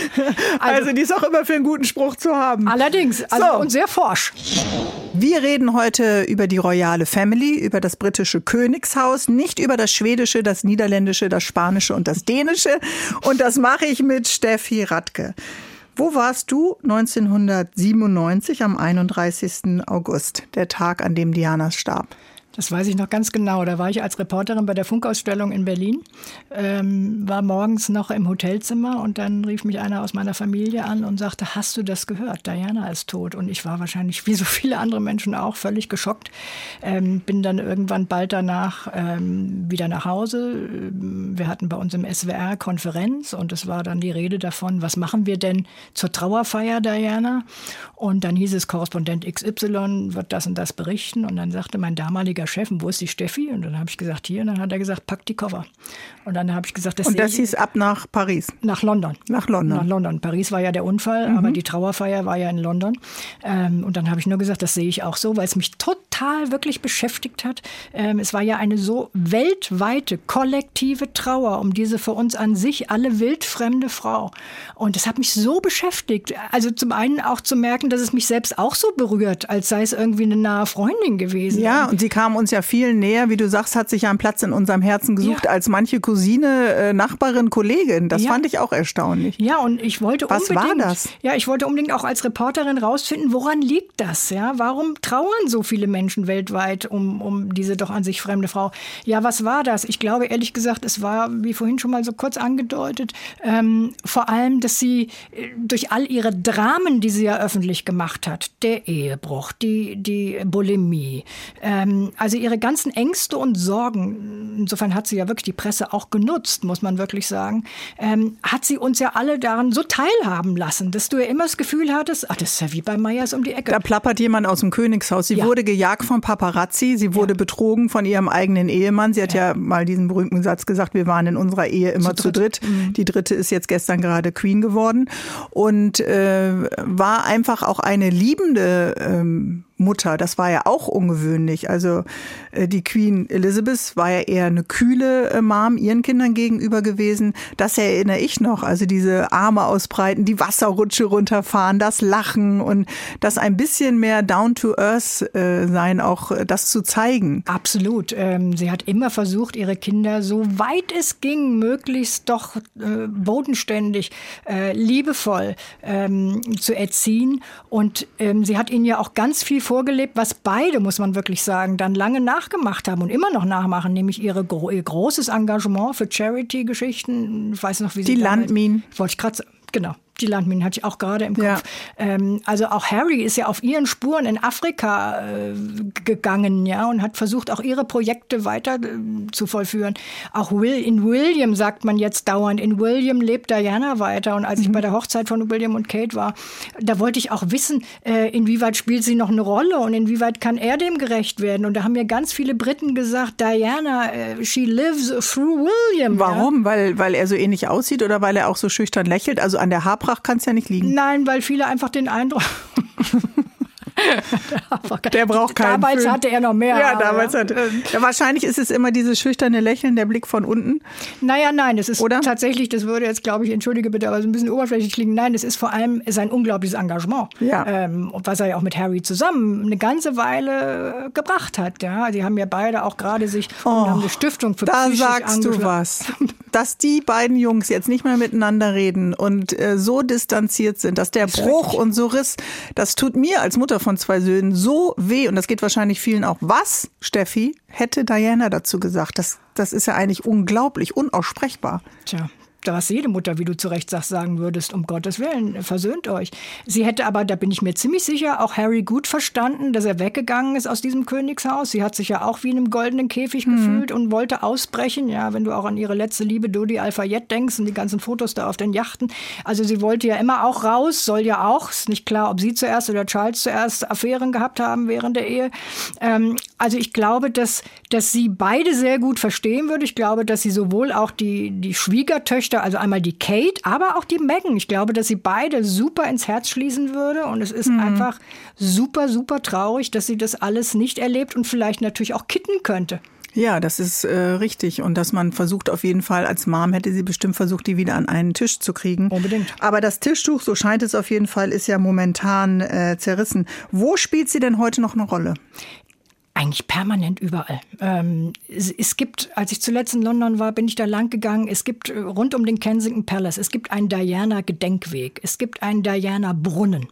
Also, also, die ist auch immer für einen guten Spruch zu haben. Allerdings, also so. und sehr forsch. Wir reden heute über die royale Family, über das britische Königshaus, nicht über das schwedische, das niederländische, das spanische und das dänische. Und das mache ich mit Steffi Radke. Wo warst du 1997 am 31. August, der Tag, an dem Diana starb? Das weiß ich noch ganz genau. Da war ich als Reporterin bei der Funkausstellung in Berlin, ähm, war morgens noch im Hotelzimmer und dann rief mich einer aus meiner Familie an und sagte, hast du das gehört? Diana ist tot. Und ich war wahrscheinlich, wie so viele andere Menschen auch, völlig geschockt. Ähm, bin dann irgendwann bald danach ähm, wieder nach Hause. Wir hatten bei uns im SWR Konferenz und es war dann die Rede davon, was machen wir denn zur Trauerfeier Diana? Und dann hieß es, Korrespondent XY wird das und das berichten. Und dann sagte mein damaliger der Chef, wo ist die Steffi? Und dann habe ich gesagt, hier. Und dann hat er gesagt, pack die Koffer. Und dann habe ich gesagt, das Und das hieß ab nach Paris? Nach London. Nach London. Nach London. Paris war ja der Unfall, mhm. aber die Trauerfeier war ja in London. Ähm, und dann habe ich nur gesagt, das sehe ich auch so, weil es mich total wirklich beschäftigt hat. Ähm, es war ja eine so weltweite, kollektive Trauer um diese für uns an sich alle wildfremde Frau. Und das hat mich so beschäftigt. Also zum einen auch zu merken, dass es mich selbst auch so berührt, als sei es irgendwie eine nahe Freundin gewesen. Ja, und sie kam uns ja viel näher, wie du sagst, hat sich einen Platz in unserem Herzen gesucht ja. als manche Cousine, äh, Nachbarin, Kollegin. Das ja. fand ich auch erstaunlich. Ja, und ich wollte Was unbedingt. war das? Ja, ich wollte unbedingt auch als Reporterin rausfinden, woran liegt das? Ja, warum trauern so viele Menschen weltweit um, um diese doch an sich fremde Frau? Ja, was war das? Ich glaube ehrlich gesagt, es war, wie vorhin schon mal so kurz angedeutet, ähm, vor allem, dass sie äh, durch all ihre Dramen, die sie ja öffentlich gemacht hat, der Ehebruch, die, die Bulimie, ähm, also ihre ganzen Ängste und Sorgen, insofern hat sie ja wirklich die Presse auch genutzt, muss man wirklich sagen, ähm, hat sie uns ja alle daran so teilhaben lassen, dass du ja immer das Gefühl hattest, ach, das ist ja wie bei Meyers um die Ecke. Da plappert jemand aus dem Königshaus. Sie ja. wurde gejagt von Paparazzi, sie wurde ja. betrogen von ihrem eigenen Ehemann. Sie hat ja. ja. mal diesen berühmten Satz gesagt, wir waren in unserer Ehe immer zu, zu dritt. Mhm. Die dritte ist jetzt gestern gerade Queen geworden und äh, war einfach auch eine liebende ähm, Mutter. Das war ja auch ungewöhnlich. Also äh, die Queen Elizabeth war ja eher eine kühle äh, Mom ihren Kindern gegenüber gewesen. Das erinnere ich noch. Also diese Arme ausbreiten, die Wasserrutsche runterfahren, das Lachen und das ein bisschen mehr down to earth äh, sein, auch das zu zeigen. Absolut. Ähm, sie hat immer versucht, ihre Kinder so weit es ging, möglichst doch bodenständig, liebevoll ähm, zu erziehen. Und ähm, sie hat ihnen ja auch ganz viel vorgelebt, was beide, muss man wirklich sagen, dann lange nachgemacht haben und immer noch nachmachen, nämlich ihre, ihr großes Engagement für Charity-Geschichten. Ich weiß noch, wie sie Die Landminen. Wollte ich gerade genau die Landminen hatte ich auch gerade im Kopf. Ja. Ähm, also auch Harry ist ja auf ihren Spuren in Afrika äh, gegangen, ja, und hat versucht, auch ihre Projekte weiter äh, zu vollführen. Auch Will, in William sagt man jetzt dauernd, in William lebt Diana weiter. Und als mhm. ich bei der Hochzeit von William und Kate war, da wollte ich auch wissen, äh, inwieweit spielt sie noch eine Rolle und inwieweit kann er dem gerecht werden. Und da haben mir ganz viele Briten gesagt, Diana, äh, she lives through William. Warum? Ja? Weil, weil er so ähnlich aussieht oder weil er auch so schüchtern lächelt? Also an der Haarpracht Haarpracht kann es ja nicht liegen. Nein, weil viele einfach den Eindruck. der braucht keinen Damals Föhn. hatte er noch mehr. Ja, damals ja. hatte. Ja, wahrscheinlich ist es immer dieses schüchterne Lächeln, der Blick von unten. Naja, nein, es ist Oder? tatsächlich, das würde jetzt, glaube ich, entschuldige bitte, aber so ein bisschen oberflächlich klingen. Nein, es ist vor allem sein unglaubliches Engagement. Ja. Ähm, was er ja auch mit Harry zusammen eine ganze Weile gebracht hat. Ja, die haben ja beide auch gerade sich oh, haben eine Stiftung für Da sagst du was. Dass die beiden Jungs jetzt nicht mehr miteinander reden und äh, so distanziert sind, dass der Bruch und so Riss, das tut mir als Mutter von zwei Söhnen so weh und das geht wahrscheinlich vielen auch. Was, Steffi, hätte Diana dazu gesagt? Das, das ist ja eigentlich unglaublich, unaussprechbar. Tja, was jede Mutter, wie du zu Recht sagst, sagen würdest, um Gottes Willen, versöhnt euch. Sie hätte aber, da bin ich mir ziemlich sicher, auch Harry gut verstanden, dass er weggegangen ist aus diesem Königshaus. Sie hat sich ja auch wie in einem goldenen Käfig mhm. gefühlt und wollte ausbrechen. Ja, wenn du auch an ihre letzte Liebe Dodi Al-Fayed denkst und die ganzen Fotos da auf den Yachten. Also sie wollte ja immer auch raus, soll ja auch, ist nicht klar, ob sie zuerst oder Charles zuerst Affären gehabt haben während der Ehe. Ähm, also ich glaube, dass, dass sie beide sehr gut verstehen würde. Ich glaube, dass sie sowohl auch die, die Schwiegertöchter Töchter, also einmal die Kate, aber auch die Megan. Ich glaube, dass sie beide super ins Herz schließen würde. Und es ist mhm. einfach super, super traurig, dass sie das alles nicht erlebt und vielleicht natürlich auch kitten könnte. Ja, das ist äh, richtig. Und dass man versucht, auf jeden Fall, als Mom hätte sie bestimmt versucht, die wieder an einen Tisch zu kriegen. Unbedingt. Aber das Tischtuch, so scheint es auf jeden Fall, ist ja momentan äh, zerrissen. Wo spielt sie denn heute noch eine Rolle? Eigentlich permanent überall. Ähm, es, es, gibt, als ich zuletzt in London war, bin ich da lang gegangen. Es gibt äh, rund um den Kensington Palace, es gibt einen Diana-Gedenkweg, es gibt einen Diana-Brunnen.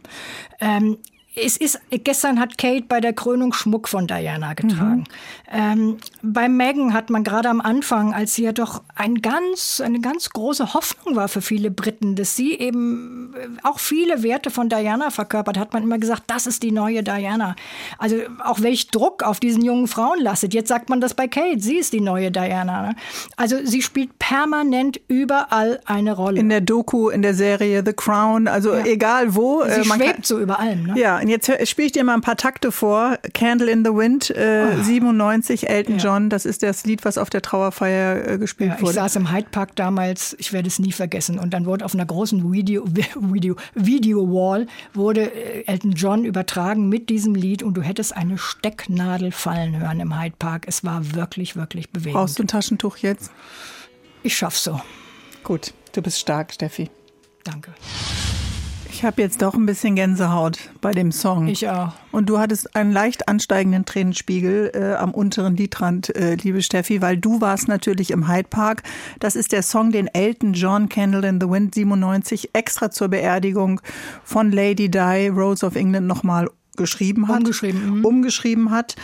Ähm, es ist, gestern hat Kate bei der Krönung Schmuck von Diana getragen. Mhm. Ähm, bei Meghan hat man gerade am Anfang, als sie ja doch ein ganz, eine ganz große Hoffnung war für viele Briten, dass sie eben äh, auch viele Werte von Diana verkörpert, hat man immer gesagt, das ist die neue Diana. Also auch welch Druck auf diesen jungen Frauen lastet. Jetzt sagt man das bei Kate, sie ist die neue Diana. Ne? Also sie spielt permanent überall eine Rolle. In der Doku, in der Serie The Crown, also ja. egal wo. Sie äh, schwebt kann, so über allem. Ne? Ja, und jetzt spiele ich dir mal ein paar Takte vor. Candle in the Wind, äh, oh. 97, Elton ja. John. Das ist das Lied, was auf der Trauerfeier äh, gespielt ja, wurde. Ich saß im Hyde Park damals, ich werde es nie vergessen. Und dann wurde auf einer großen Video, Video, Video Wall wurde äh, Elton John übertragen mit diesem Lied und du hättest eine Stecknadel fallen hören im Hyde Park. Es war wirklich, wirklich bewegend. Brauchst du ein Taschentuch jetzt? Ich schaff's so. Gut, du bist stark, Steffi. Danke. Ich habe jetzt doch ein bisschen Gänsehaut bei dem Song. Ich auch. Und du hattest einen leicht ansteigenden Tränenspiegel äh, am unteren Lidrand, äh, liebe Steffi, weil du warst natürlich im Hyde Park. Das ist der Song, den Elton John Candle in the Wind 97 extra zur Beerdigung von Lady Di, Rose of England, nochmal geschrieben hat. Umgeschrieben. Mhm. Umgeschrieben hat.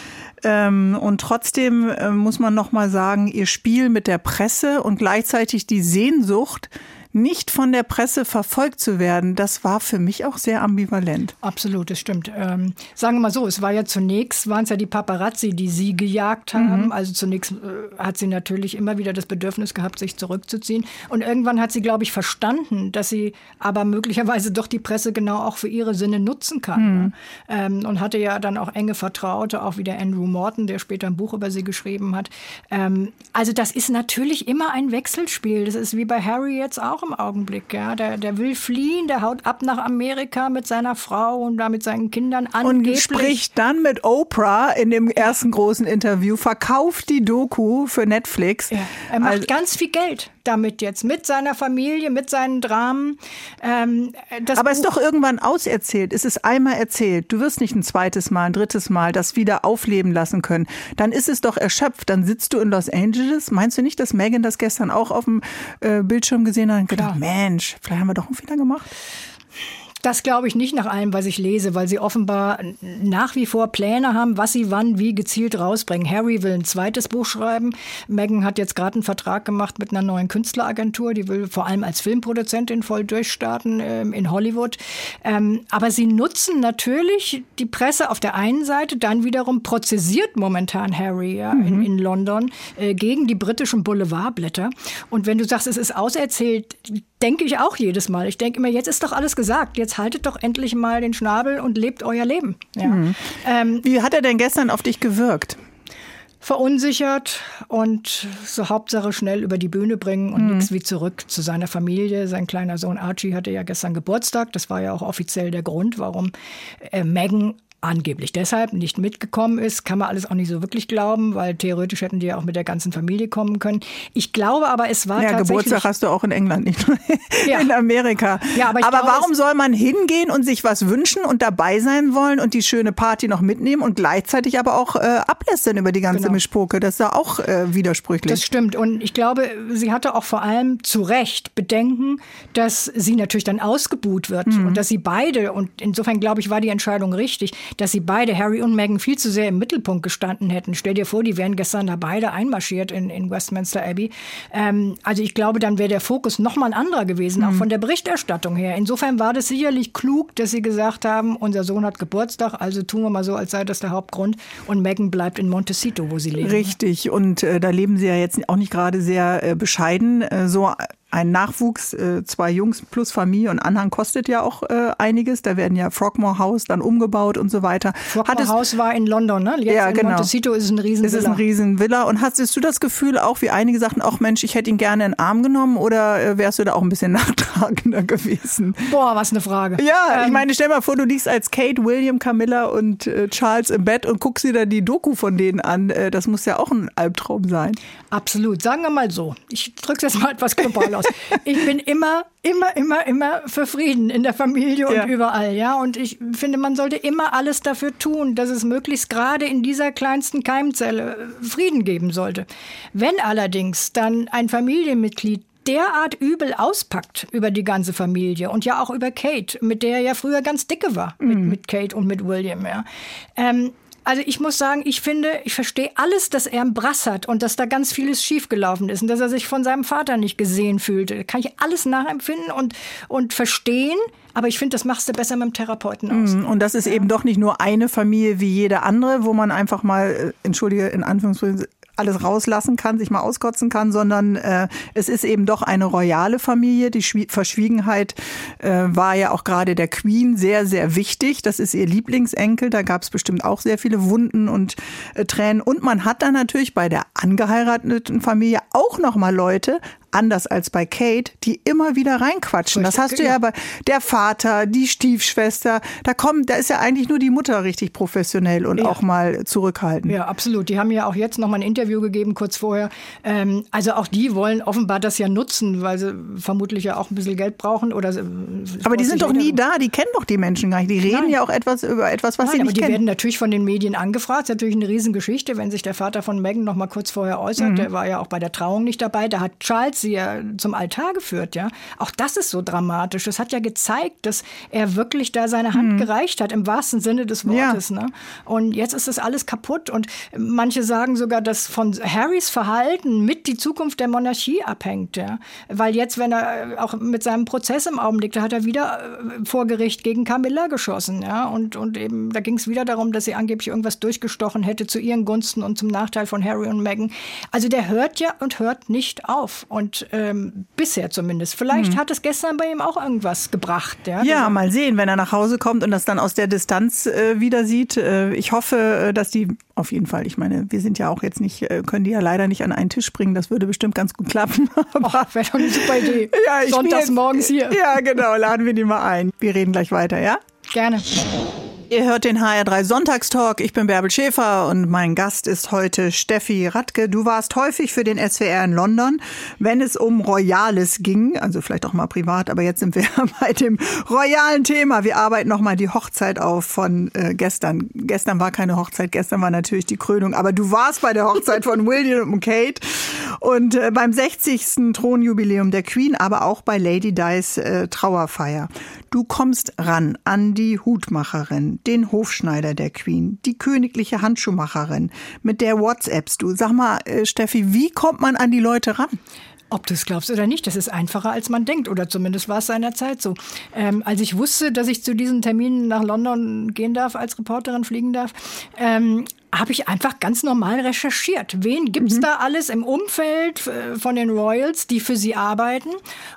Ähm, und trotzdem äh, muss man nochmal sagen, ihr Spiel mit der Presse und gleichzeitig die Sehnsucht, nicht von der Presse verfolgt zu werden, das war für mich auch sehr ambivalent. Absolut, das stimmt. Ähm, sagen wir mal so, es war ja zunächst, waren es ja die Paparazzi, die sie gejagt haben. Mhm. Also zunächst äh, hat sie natürlich immer wieder das Bedürfnis gehabt, sich zurückzuziehen. Und irgendwann hat sie, glaube ich, verstanden, dass sie aber möglicherweise doch die Presse genau auch für ihre Sinne nutzen kann. Mhm. Ne? Ähm, und hatte ja dann auch enge Vertraute, auch wie der Andrew Morton, der später ein Buch über sie geschrieben hat. Ähm, also das ist natürlich immer ein Wechselspiel. Das ist wie bei Harry jetzt auch auch im Augenblick. Ja. Der, der will fliehen, der haut ab nach Amerika mit seiner Frau und da mit seinen Kindern angeblich. Und spricht dann mit Oprah in dem ersten großen Interview, verkauft die Doku für Netflix. Ja. Er macht also, ganz viel Geld damit jetzt, mit seiner Familie, mit seinen Dramen. Ähm, Aber es ist doch irgendwann auserzählt. Es ist einmal erzählt. Du wirst nicht ein zweites Mal, ein drittes Mal das wieder aufleben lassen können. Dann ist es doch erschöpft. Dann sitzt du in Los Angeles. Meinst du nicht, dass Megan das gestern auch auf dem äh, Bildschirm gesehen hat gedacht, Mensch, vielleicht haben wir doch einen Fehler gemacht? Das glaube ich nicht nach allem, was ich lese, weil sie offenbar nach wie vor Pläne haben, was sie wann wie gezielt rausbringen. Harry will ein zweites Buch schreiben. Meghan hat jetzt gerade einen Vertrag gemacht mit einer neuen Künstleragentur. Die will vor allem als Filmproduzentin voll durchstarten ähm, in Hollywood. Ähm, aber sie nutzen natürlich die Presse auf der einen Seite, dann wiederum prozessiert momentan Harry ja, mhm. in, in, London äh, gegen die britischen Boulevardblätter. Und wenn du sagst, es ist auserzählt, denke ich auch jedes Mal. Ich denke immer, jetzt ist doch alles gesagt. Jetzt haltet doch endlich mal den Schnabel und lebt euer Leben. Ja. Mhm. Ähm, Wie hat er denn gestern auf dich gewirkt? verunsichert und so Hauptsache schnell über die Bühne bringen und mhm. nichts wie zurück zu seiner Familie. Sein kleiner Sohn Archie hatte ja gestern Geburtstag. Das war ja auch offiziell der Grund, warum äh, Megan angeblich deshalb nicht mitgekommen ist, kann man alles auch nicht so wirklich glauben, weil theoretisch hätten die ja auch mit der ganzen Familie kommen können. Ich glaube aber, es war ja, tatsächlich... Geburtstag hast du auch in England, nicht nur ja. in Amerika. Ja, aber, aber glaube, warum soll man hingehen und sich was wünschen und dabei sein wollen und die schöne Party noch mitnehmen und gleichzeitig aber auch äh, ablästern über die ganze genau. Mischpoke? Das ist ja auch äh, widersprüchlich. Das stimmt und ich glaube, sie hatte auch vor allem zu Recht Bedenken, dass sie natürlich dann ausgebuht wird mhm. und dass sie beide, und insofern glaube ich, war die Entscheidung richtig, dass sie beide, Harry und Meghan, viel zu sehr im Mittelpunkt gestanden hätten. Stell dir vor, die wären gestern da beide einmarschiert in, in Westminster Abbey. Ähm, also ich glaube, dann wäre der Fokus noch mal ein anderer gewesen, mhm. auch von der Berichterstattung her. Insofern war das sicherlich klug, dass sie gesagt haben, unser Sohn hat Geburtstag, also tun wir mal so, als sei das der Hauptgrund. Und Meghan bleibt in Montecito, wo sie leben. Richtig. Und äh, da leben sie ja jetzt auch nicht gerade sehr äh, bescheiden. Äh, so ein Nachwuchs, äh, zwei Jungs plus Familie und Anhang kostet ja auch äh, einiges. Da werden ja Frogmore House dann umgebaut und so weiter. Frogmore House war in London, ne? Jetzt ja, in genau. Montecito ist es ein Riesenvilla. Es ist ein Riesenvilla. Und hattest du das Gefühl auch, wie einige sagten, auch Mensch, ich hätte ihn gerne in den Arm genommen oder äh, wärst du da auch ein bisschen nachtragender gewesen? Boah, was eine Frage. Ja, ähm, ich meine, stell mal vor, du liegst als Kate, William, Camilla und äh, Charles im Bett und guckst dir da die Doku von denen an. Das muss ja auch ein Albtraum sein. Absolut. Sagen wir mal so. Ich drücke es jetzt mal etwas global aus. Ich bin immer, immer, immer, immer für Frieden in der Familie und ja. überall, ja. Und ich finde, man sollte immer alles dafür tun, dass es möglichst gerade in dieser kleinsten Keimzelle Frieden geben sollte. Wenn allerdings dann ein Familienmitglied derart übel auspackt über die ganze Familie und ja auch über Kate, mit der er ja früher ganz dicke war, mhm. mit, mit Kate und mit William, ja. Ähm, also ich muss sagen, ich finde, ich verstehe alles, dass er einen Brass hat und dass da ganz vieles schiefgelaufen ist und dass er sich von seinem Vater nicht gesehen fühlte. Kann ich alles nachempfinden und, und verstehen. Aber ich finde, das machst du besser mit dem Therapeuten aus. Mhm. Und das ist ja. eben doch nicht nur eine Familie wie jede andere, wo man einfach mal, äh, entschuldige, in Anführungsstrichen, alles rauslassen kann, sich mal auskotzen kann, sondern äh, es ist eben doch eine royale Familie. Die Schwie Verschwiegenheit äh, war ja auch gerade der Queen sehr, sehr wichtig. Das ist ihr Lieblingsenkel. Da gab es bestimmt auch sehr viele Wunden und äh, Tränen. Und man hat dann natürlich bei der angeheirateten Familie auch noch mal Leute anders als bei Kate, die immer wieder reinquatschen. Das hast du ja bei der Vater, die Stiefschwester, da kommt, da ist ja eigentlich nur die Mutter richtig professionell und ja. auch mal zurückhaltend. Ja, absolut. Die haben ja auch jetzt noch mal ein Interview gegeben kurz vorher. Ähm, also auch die wollen offenbar das ja nutzen, weil sie vermutlich ja auch ein bisschen Geld brauchen oder. Aber die sind doch nie da. Die kennen doch die Menschen gar nicht. Die reden Nein. ja auch etwas über etwas, was Nein, sie nicht aber die kennen. werden natürlich von den Medien angefragt. Das ist natürlich eine Riesengeschichte, wenn sich der Vater von Meghan noch mal kurz vorher äußert. Mhm. Der war ja auch bei der Trauung nicht dabei. Da hat Charles sie ja zum Altar geführt, ja. Auch das ist so dramatisch. Es hat ja gezeigt, dass er wirklich da seine Hand mhm. gereicht hat, im wahrsten Sinne des Wortes. Ja. Ne? Und jetzt ist das alles kaputt. Und manche sagen sogar, dass von Harrys Verhalten mit die Zukunft der Monarchie abhängt, ja. Weil jetzt, wenn er auch mit seinem Prozess im Augenblick, da hat er wieder äh, vor Gericht gegen Camilla geschossen, ja. Und, und eben, da ging es wieder darum, dass sie angeblich irgendwas durchgestochen hätte zu ihren Gunsten und zum Nachteil von Harry und Meghan. Also der hört ja und hört nicht auf. Und äh, ähm, bisher zumindest. Vielleicht mhm. hat es gestern bei ihm auch irgendwas gebracht. Ja, ja mal sehen, wenn er nach Hause kommt und das dann aus der Distanz äh, wieder sieht. Äh, ich hoffe, äh, dass die auf jeden Fall, ich meine, wir sind ja auch jetzt nicht, äh, können die ja leider nicht an einen Tisch bringen. Das würde bestimmt ganz gut klappen. Aber wäre doch eine super Idee. Ja, Sonntags morgens hier. Ja, genau, laden wir die mal ein. Wir reden gleich weiter, ja? Gerne. Ihr hört den HR3 Sonntagstalk. Ich bin Bärbel Schäfer und mein Gast ist heute Steffi Radke. Du warst häufig für den SWR in London, wenn es um Royales ging, also vielleicht auch mal privat, aber jetzt sind wir bei dem royalen Thema. Wir arbeiten nochmal die Hochzeit auf von äh, gestern. Gestern war keine Hochzeit, gestern war natürlich die Krönung, aber du warst bei der Hochzeit von William und Kate und äh, beim 60. Thronjubiläum der Queen, aber auch bei Lady Di's äh, Trauerfeier. Du kommst ran an die Hutmacherin, den Hofschneider der Queen, die königliche Handschuhmacherin, mit der WhatsAppst du. Sag mal, äh, Steffi, wie kommt man an die Leute ran? Ob du es glaubst oder nicht, das ist einfacher, als man denkt. Oder zumindest war es seinerzeit so. Ähm, als ich wusste, dass ich zu diesen Terminen nach London gehen darf, als Reporterin fliegen darf, ähm, habe ich einfach ganz normal recherchiert. Wen gibt's mhm. da alles im Umfeld äh, von den Royals, die für sie arbeiten?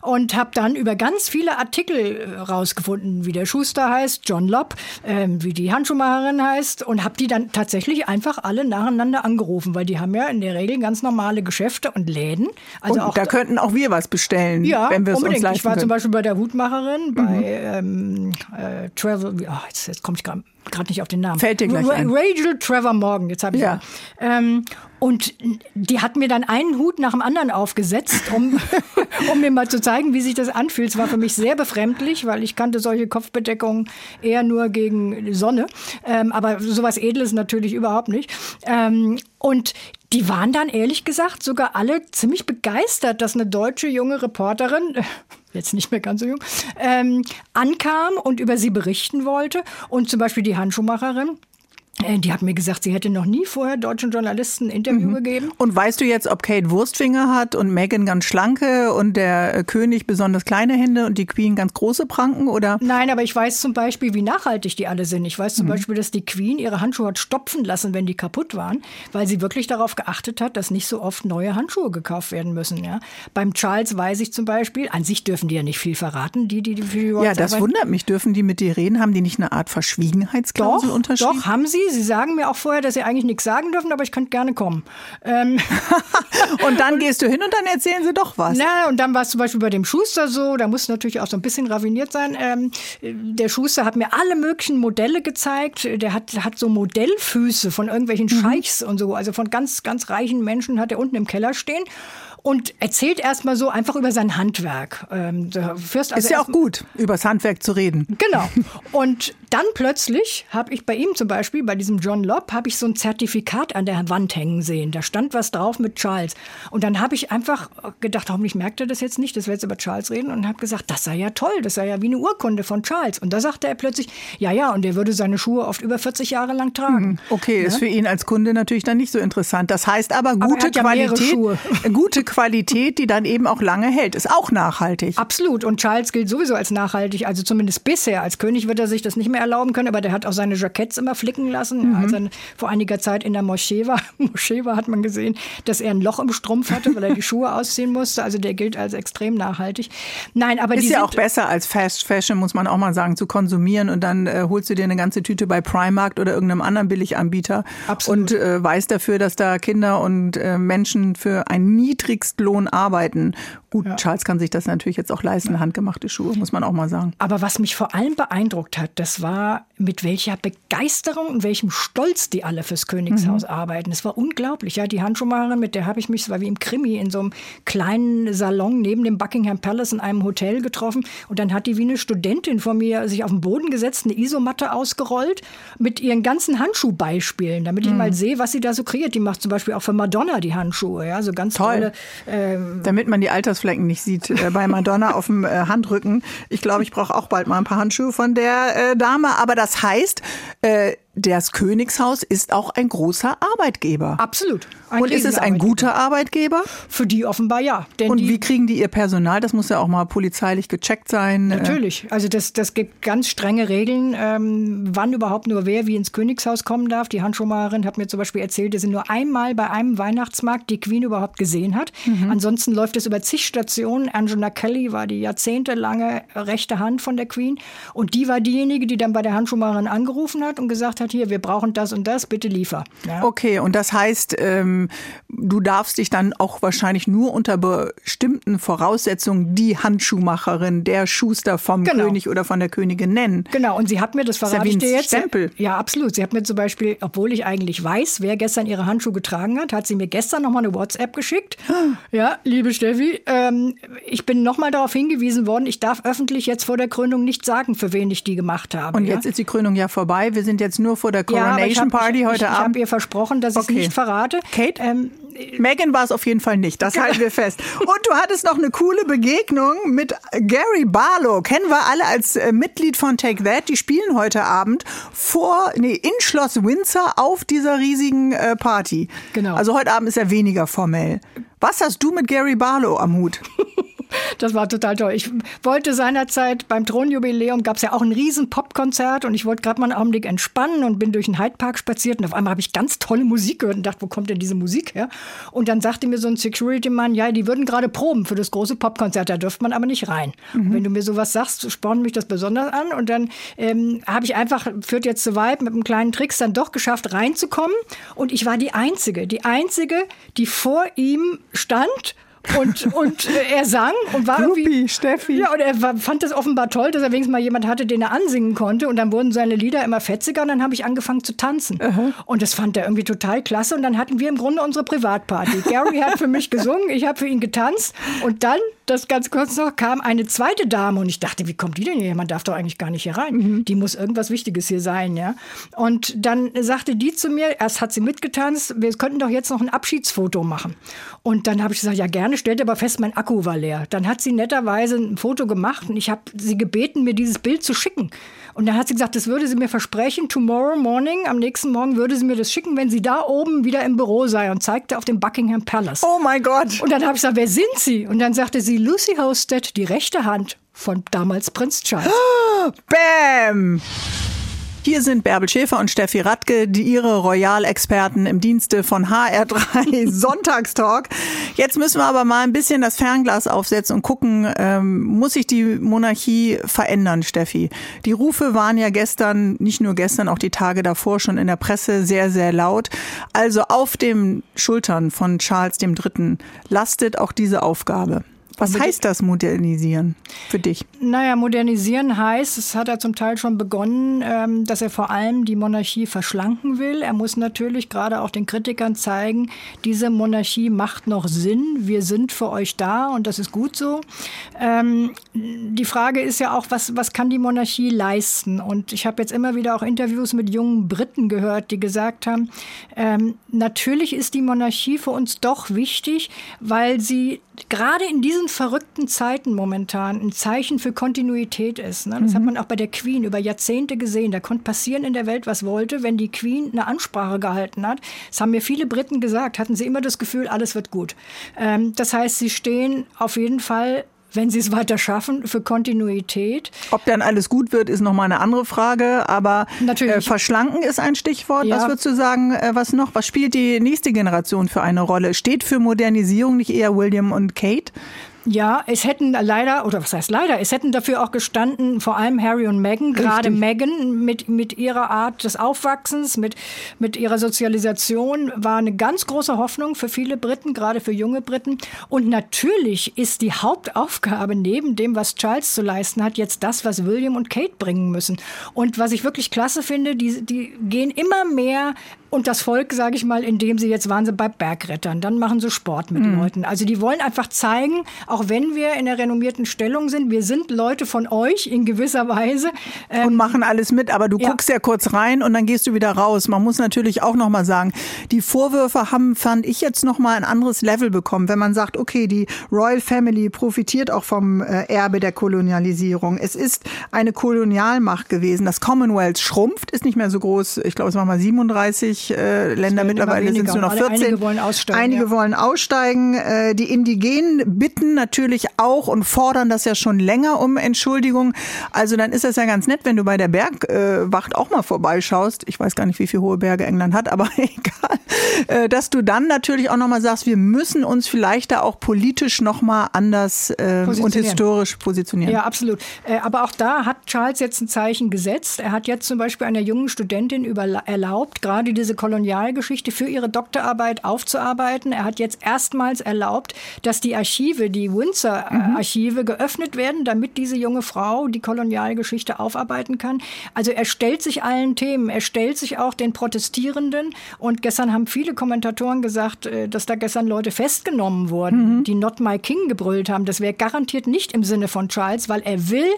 Und habe dann über ganz viele Artikel äh, rausgefunden, wie der Schuster heißt, John Lobb, äh, wie die Handschuhmacherin heißt und habe die dann tatsächlich einfach alle nacheinander angerufen, weil die haben ja in der Regel ganz normale Geschäfte und Läden. Also und auch da könnten auch wir was bestellen, ja, wenn wir es uns leisten Ich war können. zum Beispiel bei der Hutmacherin, mhm. bei ähm, äh, Travel, oh, jetzt, jetzt komme ich gerade gerade nicht auf den Namen. Fällt dir gleich ein. Rachel Trevor Morgan, jetzt habe ich ja. Ähm, und die hat mir dann einen Hut nach dem anderen aufgesetzt, um, um mir mal zu zeigen, wie sich das anfühlt. Es war für mich sehr befremdlich, weil ich kannte solche Kopfbedeckungen eher nur gegen Sonne. Ähm, aber sowas Edles natürlich überhaupt nicht. Ähm, und die waren dann ehrlich gesagt sogar alle ziemlich begeistert, dass eine deutsche junge Reporterin jetzt nicht mehr ganz so jung, ähm, ankam und über sie berichten wollte. Und zum Beispiel die Handschuhmacherin Äh, die hat mir gesagt, sie hätte noch nie vorher deutschen Journalisten ein Interview mhm. gegeben. Und weißt du jetzt, ob Kate Wurstfinger hat und Megan ganz schlanke und der äh, König besonders kleine Hände und die Queen ganz große Pranken oder? Nein, aber ich weiß zum Beispiel, wie nachhaltig die alle sind. Ich weiß zum mhm. Beispiel, dass die Queen ihre Handschuhe hat stopfen lassen, wenn die kaputt waren, weil sie wirklich darauf geachtet hat, dass nicht so oft neue Handschuhe gekauft werden müssen. Ja? Beim Charles weiß ich zum Beispiel, an sich dürfen die ja nicht viel verraten, die, die, die für die Ja, das arbeiten. wundert mich. Dürfen die mit dir reden? Haben die nicht eine Art Verschwiegenheitsklausel doch, unterschrieben? Doch, haben sie. Sie sagen mir auch vorher, dass sie eigentlich nichts sagen dürfen, aber ich könnte gerne kommen. Ähm. und dann gehst du hin und dann erzählen sie doch was. Na, und dann war es zum Beispiel bei dem Schuster so, da muss natürlich auch so ein bisschen raviniert sein. Ähm, der Schuster hat mir alle möglichen Modelle gezeigt. Der hat, hat so Modellfüße von irgendwelchen mhm. Scheichs und so, also von ganz, ganz reichen Menschen hat er unten im Keller stehen und erzählt erstmal so einfach über sein Handwerk. Ähm, also ist ja auch gut, über das Handwerk zu reden. Genau. Und dann plötzlich habe ich bei ihm zum Beispiel, bei diesem John Lobb, habe ich so ein Zertifikat an der Wand hängen sehen. Da stand was drauf mit Charles. Und dann habe ich einfach gedacht, hoffentlich merkt er das jetzt nicht, dass wir jetzt über Charles reden. Und habe gesagt, das sei ja toll, das sei ja wie eine Urkunde von Charles. Und da sagte er plötzlich, ja, ja, und er würde seine Schuhe oft über 40 Jahre lang tragen. Mhm. Okay, ja? ist für ihn als Kunde natürlich dann nicht so interessant. Das heißt aber gute aber Qualität, gute Qualität, die dann eben auch lange hält, ist auch nachhaltig. Absolut. Und Charles gilt sowieso als nachhaltig, also zumindest bisher. Als König wird er sich das nicht mehr erlauben können, aber der hat auch seine Jacketts immer flicken lassen. Mhm. Als er vor einiger Zeit in der Moschee war, Moschee war, hat man gesehen, dass er ein Loch im Strumpf hatte, weil er die Schuhe ausziehen musste. Also der gilt als extrem nachhaltig. Nein, aber ist ja auch besser als Fast Fashion, muss man auch mal sagen, zu konsumieren und dann äh, holst du dir eine ganze Tüte bei Primark oder irgendeinem anderen Billiganbieter Absolut. und äh, weißt dafür, dass da Kinder und äh, Menschen für einen Niedrigstlohn Lohn arbeiten. Gut, ja. Charles kann sich das natürlich jetzt auch leisten, handgemachte Schuhe, muss man auch mal sagen. Aber was mich vor allem beeindruckt hat, das war, mit welcher Begeisterung und welchem Stolz die alle fürs Königshaus mhm. arbeiten. Es war unglaublich. Ja, die Handschuhmacherin, mit der habe ich mich, es war wie im Krimi, in so einem kleinen Salon neben dem Buckingham Palace in einem Hotel getroffen. Und dann hat die wie eine Studentin von mir sich auf den Boden gesetzt, eine Isomatte ausgerollt mit ihren ganzen Handschuhbeispielen, damit ich mhm. mal sehe, was sie da so kreiert. Die macht zum Beispiel auch für Madonna die Handschuhe, ja, so ganz Toll. tolle. Äh, damit man die Altersflecken nicht sieht äh, bei Madonna auf dem äh, Handrücken. Ich glaube, ich brauche auch bald mal ein paar Handschuhe von der äh, Dame. Aber das heißt, äh, das Königshaus ist auch ein großer Arbeitgeber. Absolut. Und ist es ein guter Arbeitgeber? Für die offenbar ja. und wie kriegen die ihr Personal? Das muss ja auch mal polizeilich gecheckt sein. Natürlich. Also das, das gibt ganz strenge Regeln, ähm, wann überhaupt nur wer wie ins Königshaus kommen darf. Die Handschuhmacherin hat mir zum Beispiel erzählt, dass sie nur einmal bei einem Weihnachtsmarkt die Queen überhaupt gesehen hat. Mhm. Ansonsten läuft es über zig Stationen. Angela Kelly war die jahrzehntelange rechte Hand von der Queen. Und die war diejenige, die dann bei der Handschuhmacherin angerufen hat und gesagt hat, hat, hier, wir brauchen das und das, bitte liefer. Ja? Okay, und das heißt, ähm, du darfst dich dann auch wahrscheinlich nur unter bestimmten Voraussetzungen die Handschuhmacherin, der Schuster vom genau. König oder von der Königin nennen. Genau, und sie hat mir, das verrate ich dir jetzt. Stempel. Ja, absolut. Sie hat mir zum Beispiel, obwohl ich eigentlich weiß, wer gestern ihre Handschuhe getragen hat, hat sie mir gestern nochmal eine WhatsApp geschickt. Ja, liebe Steffi, ähm, ich bin nochmal darauf hingewiesen worden, ich darf öffentlich jetzt vor der Krönung nicht sagen, für wen ich die gemacht habe. Und jetzt ist die Krönung ja vorbei. Wir sind jetzt nur vor der Coronation ja, Party heute ich, Abend. Ich habe ihr versprochen, dass okay. ich es nicht verrate. Kate? Ähm, Megan war es auf jeden Fall nicht, das halten wir fest. Und du hattest noch eine coole Begegnung mit Gary Barlow. Kennen wir alle als äh, Mitglied von Take That. Die spielen heute Abend vor, nee, in Schloss Windsor auf dieser riesigen äh, Party. Genau. Also heute Abend ist er weniger formell. Was hast du mit Gary Barlow am Hut? Das war total toll. Ich wollte seinerzeit beim Thronjubiläum gab es ja auch ein riesen Popkonzert und ich wollte gerade mal einen Augenblick entspannen und bin durch den Hyde Park spaziert und auf einmal habe ich ganz tolle Musik gehört und dachte, wo kommt denn diese Musik her? Und dann sagte mir so ein Security-Mann, ja, die würden gerade proben für das große Popkonzert, da dürfte man aber nicht rein. Mhm. wenn du mir sowas sagst, spornt mich das besonders an und dann ähm, habe ich einfach, führt jetzt zu weit, mit einem kleinen Tricks dann doch geschafft reinzukommen und ich war die Einzige, die Einzige, die vor ihm stand und, und äh, er sang und war Gruppi, irgendwie. Steffi. Ja, und er war, fand das offenbar toll, dass er wenigstens mal jemand hatte, den er ansingen konnte. Und dann wurden seine Lieder immer fetziger und dann habe ich angefangen zu tanzen. Uh -huh. Und das fand er irgendwie total klasse. Und dann hatten wir im Grunde unsere Privatparty. Gary hat für mich gesungen, ich habe für ihn getanzt. Und dann das ganz kurz noch, kam eine zweite Dame und ich dachte, wie kommt die denn hier? Man darf doch eigentlich gar nicht hier rein. Mhm. Die muss irgendwas Wichtiges hier sein, ja. Und dann sagte die zu mir, erst hat sie mitgetanzt, wir könnten doch jetzt noch ein Abschiedsfoto machen. Und dann habe ich gesagt, ja gerne, stellte aber fest, mein Akku war leer. Dann hat sie netterweise ein Foto gemacht und ich habe sie gebeten, mir dieses Bild zu schicken. Und dann hat sie gesagt, das würde sie mir versprechen, tomorrow morning, am nächsten Morgen würde sie mir das schicken, wenn sie da oben wieder im Büro sei und zeigte auf dem Buckingham Palace. Oh mein Gott. Und dann habe ich gesagt, wer sind Sie? Und dann sagte sie, Lucy Hosted, die rechte Hand von damals Prinz Charles. Bam! Hier sind Bärbel Schäfer und Steffi Radke, die ihre Royal-Experten im Dienste von HR3 Sonntagstalk. Jetzt müssen wir aber mal ein bisschen das Fernglas aufsetzen und gucken, ähm, muss sich die Monarchie verändern, Steffi? Die Rufe waren ja gestern, nicht nur gestern, auch die Tage davor schon in der Presse sehr, sehr laut. Also auf den Schultern von Charles III. lastet auch diese Aufgabe. Was heißt das modernisieren für dich? Naja, modernisieren heißt, es hat er zum Teil schon begonnen, ähm, dass er vor allem die Monarchie verschlanken will. Er muss natürlich gerade auch den Kritikern zeigen, diese Monarchie macht noch Sinn. Wir sind für euch da und das ist gut so. Ähm, die Frage ist ja auch, was, was kann die Monarchie leisten? Und ich habe jetzt immer wieder auch Interviews mit jungen Briten gehört, die gesagt haben, ähm, natürlich ist die Monarchie für uns doch wichtig, weil sie gerade in diesen verrückten Zeiten momentan ein Zeichen für Kontinuität ist. Ne? Das mhm. hat man auch bei der Queen über Jahrzehnte gesehen. Da konnte passieren in der Welt, was wollte, wenn die Queen eine Ansprache gehalten hat. Das haben mir viele Briten gesagt, hatten sie immer das Gefühl, alles wird gut. Ähm, das heißt, sie stehen auf jeden Fall wenn sie es weiter schaffen, für Kontinuität. Ob dann alles gut wird, ist nochmal eine andere Frage. Aber. Äh, verschlanken ist ein Stichwort. Ja. Was würdest du sagen, äh, was noch? Was spielt die nächste Generation für eine Rolle? Steht für Modernisierung nicht eher William und Kate? Ja, es hätten leider, oder was heißt leider, es hätten dafür auch gestanden, vor allem Harry und Meghan, gerade Meghan mit, mit ihrer Art des Aufwachsens, mit, mit ihrer Sozialisation, war eine ganz große Hoffnung für viele Briten, gerade für junge Briten. Und natürlich ist die Hauptaufgabe neben dem, was Charles zu leisten hat, jetzt das, was William und Kate bringen müssen. Und was ich wirklich klasse finde, die, die gehen immer mehr und das Volk, sage ich mal, indem sie jetzt waren sie bei Bergrettern, dann machen sie Sport mit mhm. Leuten. Also die wollen einfach zeigen, auch wenn wir in der renommierten Stellung sind, wir sind Leute von euch in gewisser Weise. Ähm, und machen alles mit, aber du ja. guckst ja kurz rein und dann gehst du wieder raus. Man muss natürlich auch noch mal sagen, die Vorwürfe haben, fand ich jetzt noch mal ein anderes Level bekommen, wenn man sagt, okay, die Royal Family profitiert auch vom äh, Erbe der Kolonialisierung. Es ist eine Kolonialmacht gewesen. Das Commonwealth schrumpft, ist nicht mehr so groß. Ich glaube, es waren mal 37 äh, Länder, mittlerweile sind es nur noch 14. Einige wollen aussteigen. Einige ja. wollen aussteigen. Äh, die Indigenen bitten natürlich auch und fordern das ja schon länger um Entschuldigung. Also dann ist das ja ganz nett, wenn du bei der Bergwacht äh, auch mal vorbeischaust. Ich weiß gar nicht, wie viele hohe Berge England hat, aber egal. Äh, dass du dann natürlich auch nochmal sagst, wir müssen uns vielleicht da auch politisch nochmal anders äh, und historisch positionieren. Ja, absolut. Aber auch da hat Charles jetzt ein Zeichen gesetzt. Er hat jetzt zum Beispiel einer jungen Studentin über, erlaubt, gerade diese diese Kolonialgeschichte für ihre Doktorarbeit aufzuarbeiten. Er hat jetzt erstmals erlaubt, dass die Archive, die Windsor-Archive mhm. geöffnet werden, damit diese junge Frau die Kolonialgeschichte aufarbeiten kann. Also er stellt sich allen Themen, er stellt sich auch den Protestierenden. Und gestern haben viele Kommentatoren gesagt, äh, dass da gestern Leute festgenommen wurden, mhm. die Not My King gebrüllt haben. Das wäre garantiert nicht im Sinne von Charles, weil er will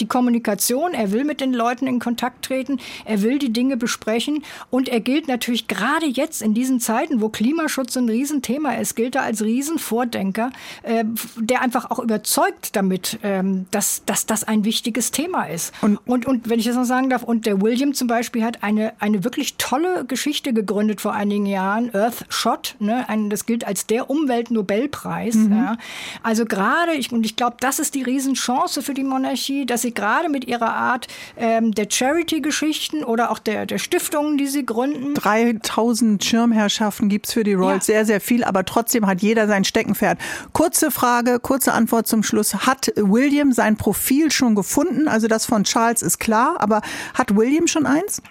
die Kommunikation, er will mit den Leuten in Kontakt treten, er will die Dinge besprechen und er gilt natürlich gerade jetzt in diesen Zeiten, wo Klimaschutz ein Riesenthema ist, gilt er als Riesenvordenker, äh, der einfach auch überzeugt damit, ähm, dass, dass das ein wichtiges Thema ist. Und, und, und wenn ich das noch sagen darf, und der William zum Beispiel hat eine, eine wirklich tolle Geschichte gegründet vor einigen Jahren, Earthshot, ne, ein, das gilt als der Umweltnobelpreis. Mhm. Ja. Also gerade, ich, und ich glaube, das ist die Riesenchance für die Monarchie, dass sie gerade mit ihrer Art ähm, der Charity-Geschichten oder auch der, der Stiftungen, die sie gründen. 3000 Schirmherrschaften gibt es für die Royals, ja. sehr, sehr viel, aber trotzdem hat jeder sein Steckenpferd. Kurze Frage, kurze Antwort zum Schluss. Hat William sein Profil schon gefunden? Also das von Charles ist klar, aber hat William schon eins?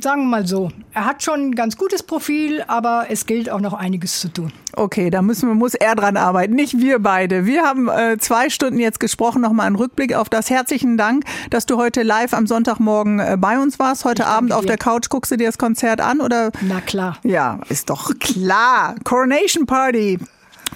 Sagen wir mal so, er hat schon ein ganz gutes Profil, aber es gilt auch noch einiges zu tun. Okay, da müssen wir, muss er dran arbeiten, nicht wir beide. Wir haben äh, zwei Stunden jetzt gesprochen, nochmal einen Rückblick auf das. Herzlichen Dank, dass du heute live am Sonntagmorgen äh, bei uns warst. Heute Abend auf der Couch guckst du dir das Konzert an oder? Na klar. Ja, ist doch klar. Coronation Party.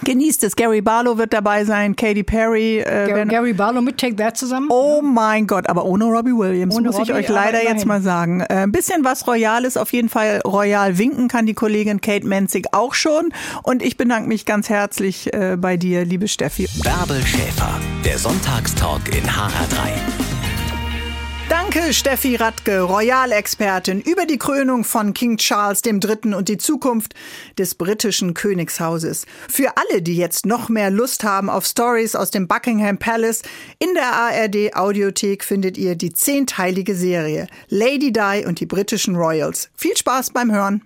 Genießt es. Gary Barlow wird dabei sein, Katy Perry. Äh, Gary, Gary, Barlow mit Take That zusammen. Oh mein Gott, aber ohne Robbie Williams, ohne muss Robbie, ich euch leider jetzt mal sagen. Äh, ein bisschen was Royales, auf jeden Fall royal winken kann die Kollegin Kate Menzig auch schon. Und ich bedanke mich ganz herzlich äh, bei dir, liebe Steffi. Bärbel Schäfer, der Sonntagstalk in HR3. Danke, Steffi Radke, Royalexpertin über die Krönung von King Charles III. und die Zukunft des britischen Königshauses. Für alle, die jetzt noch mehr Lust haben auf Stories aus dem Buckingham Palace, in der ARD Audiothek findet ihr die zehnteilige Serie Lady Di und die britischen Royals. Viel Spaß beim Hören.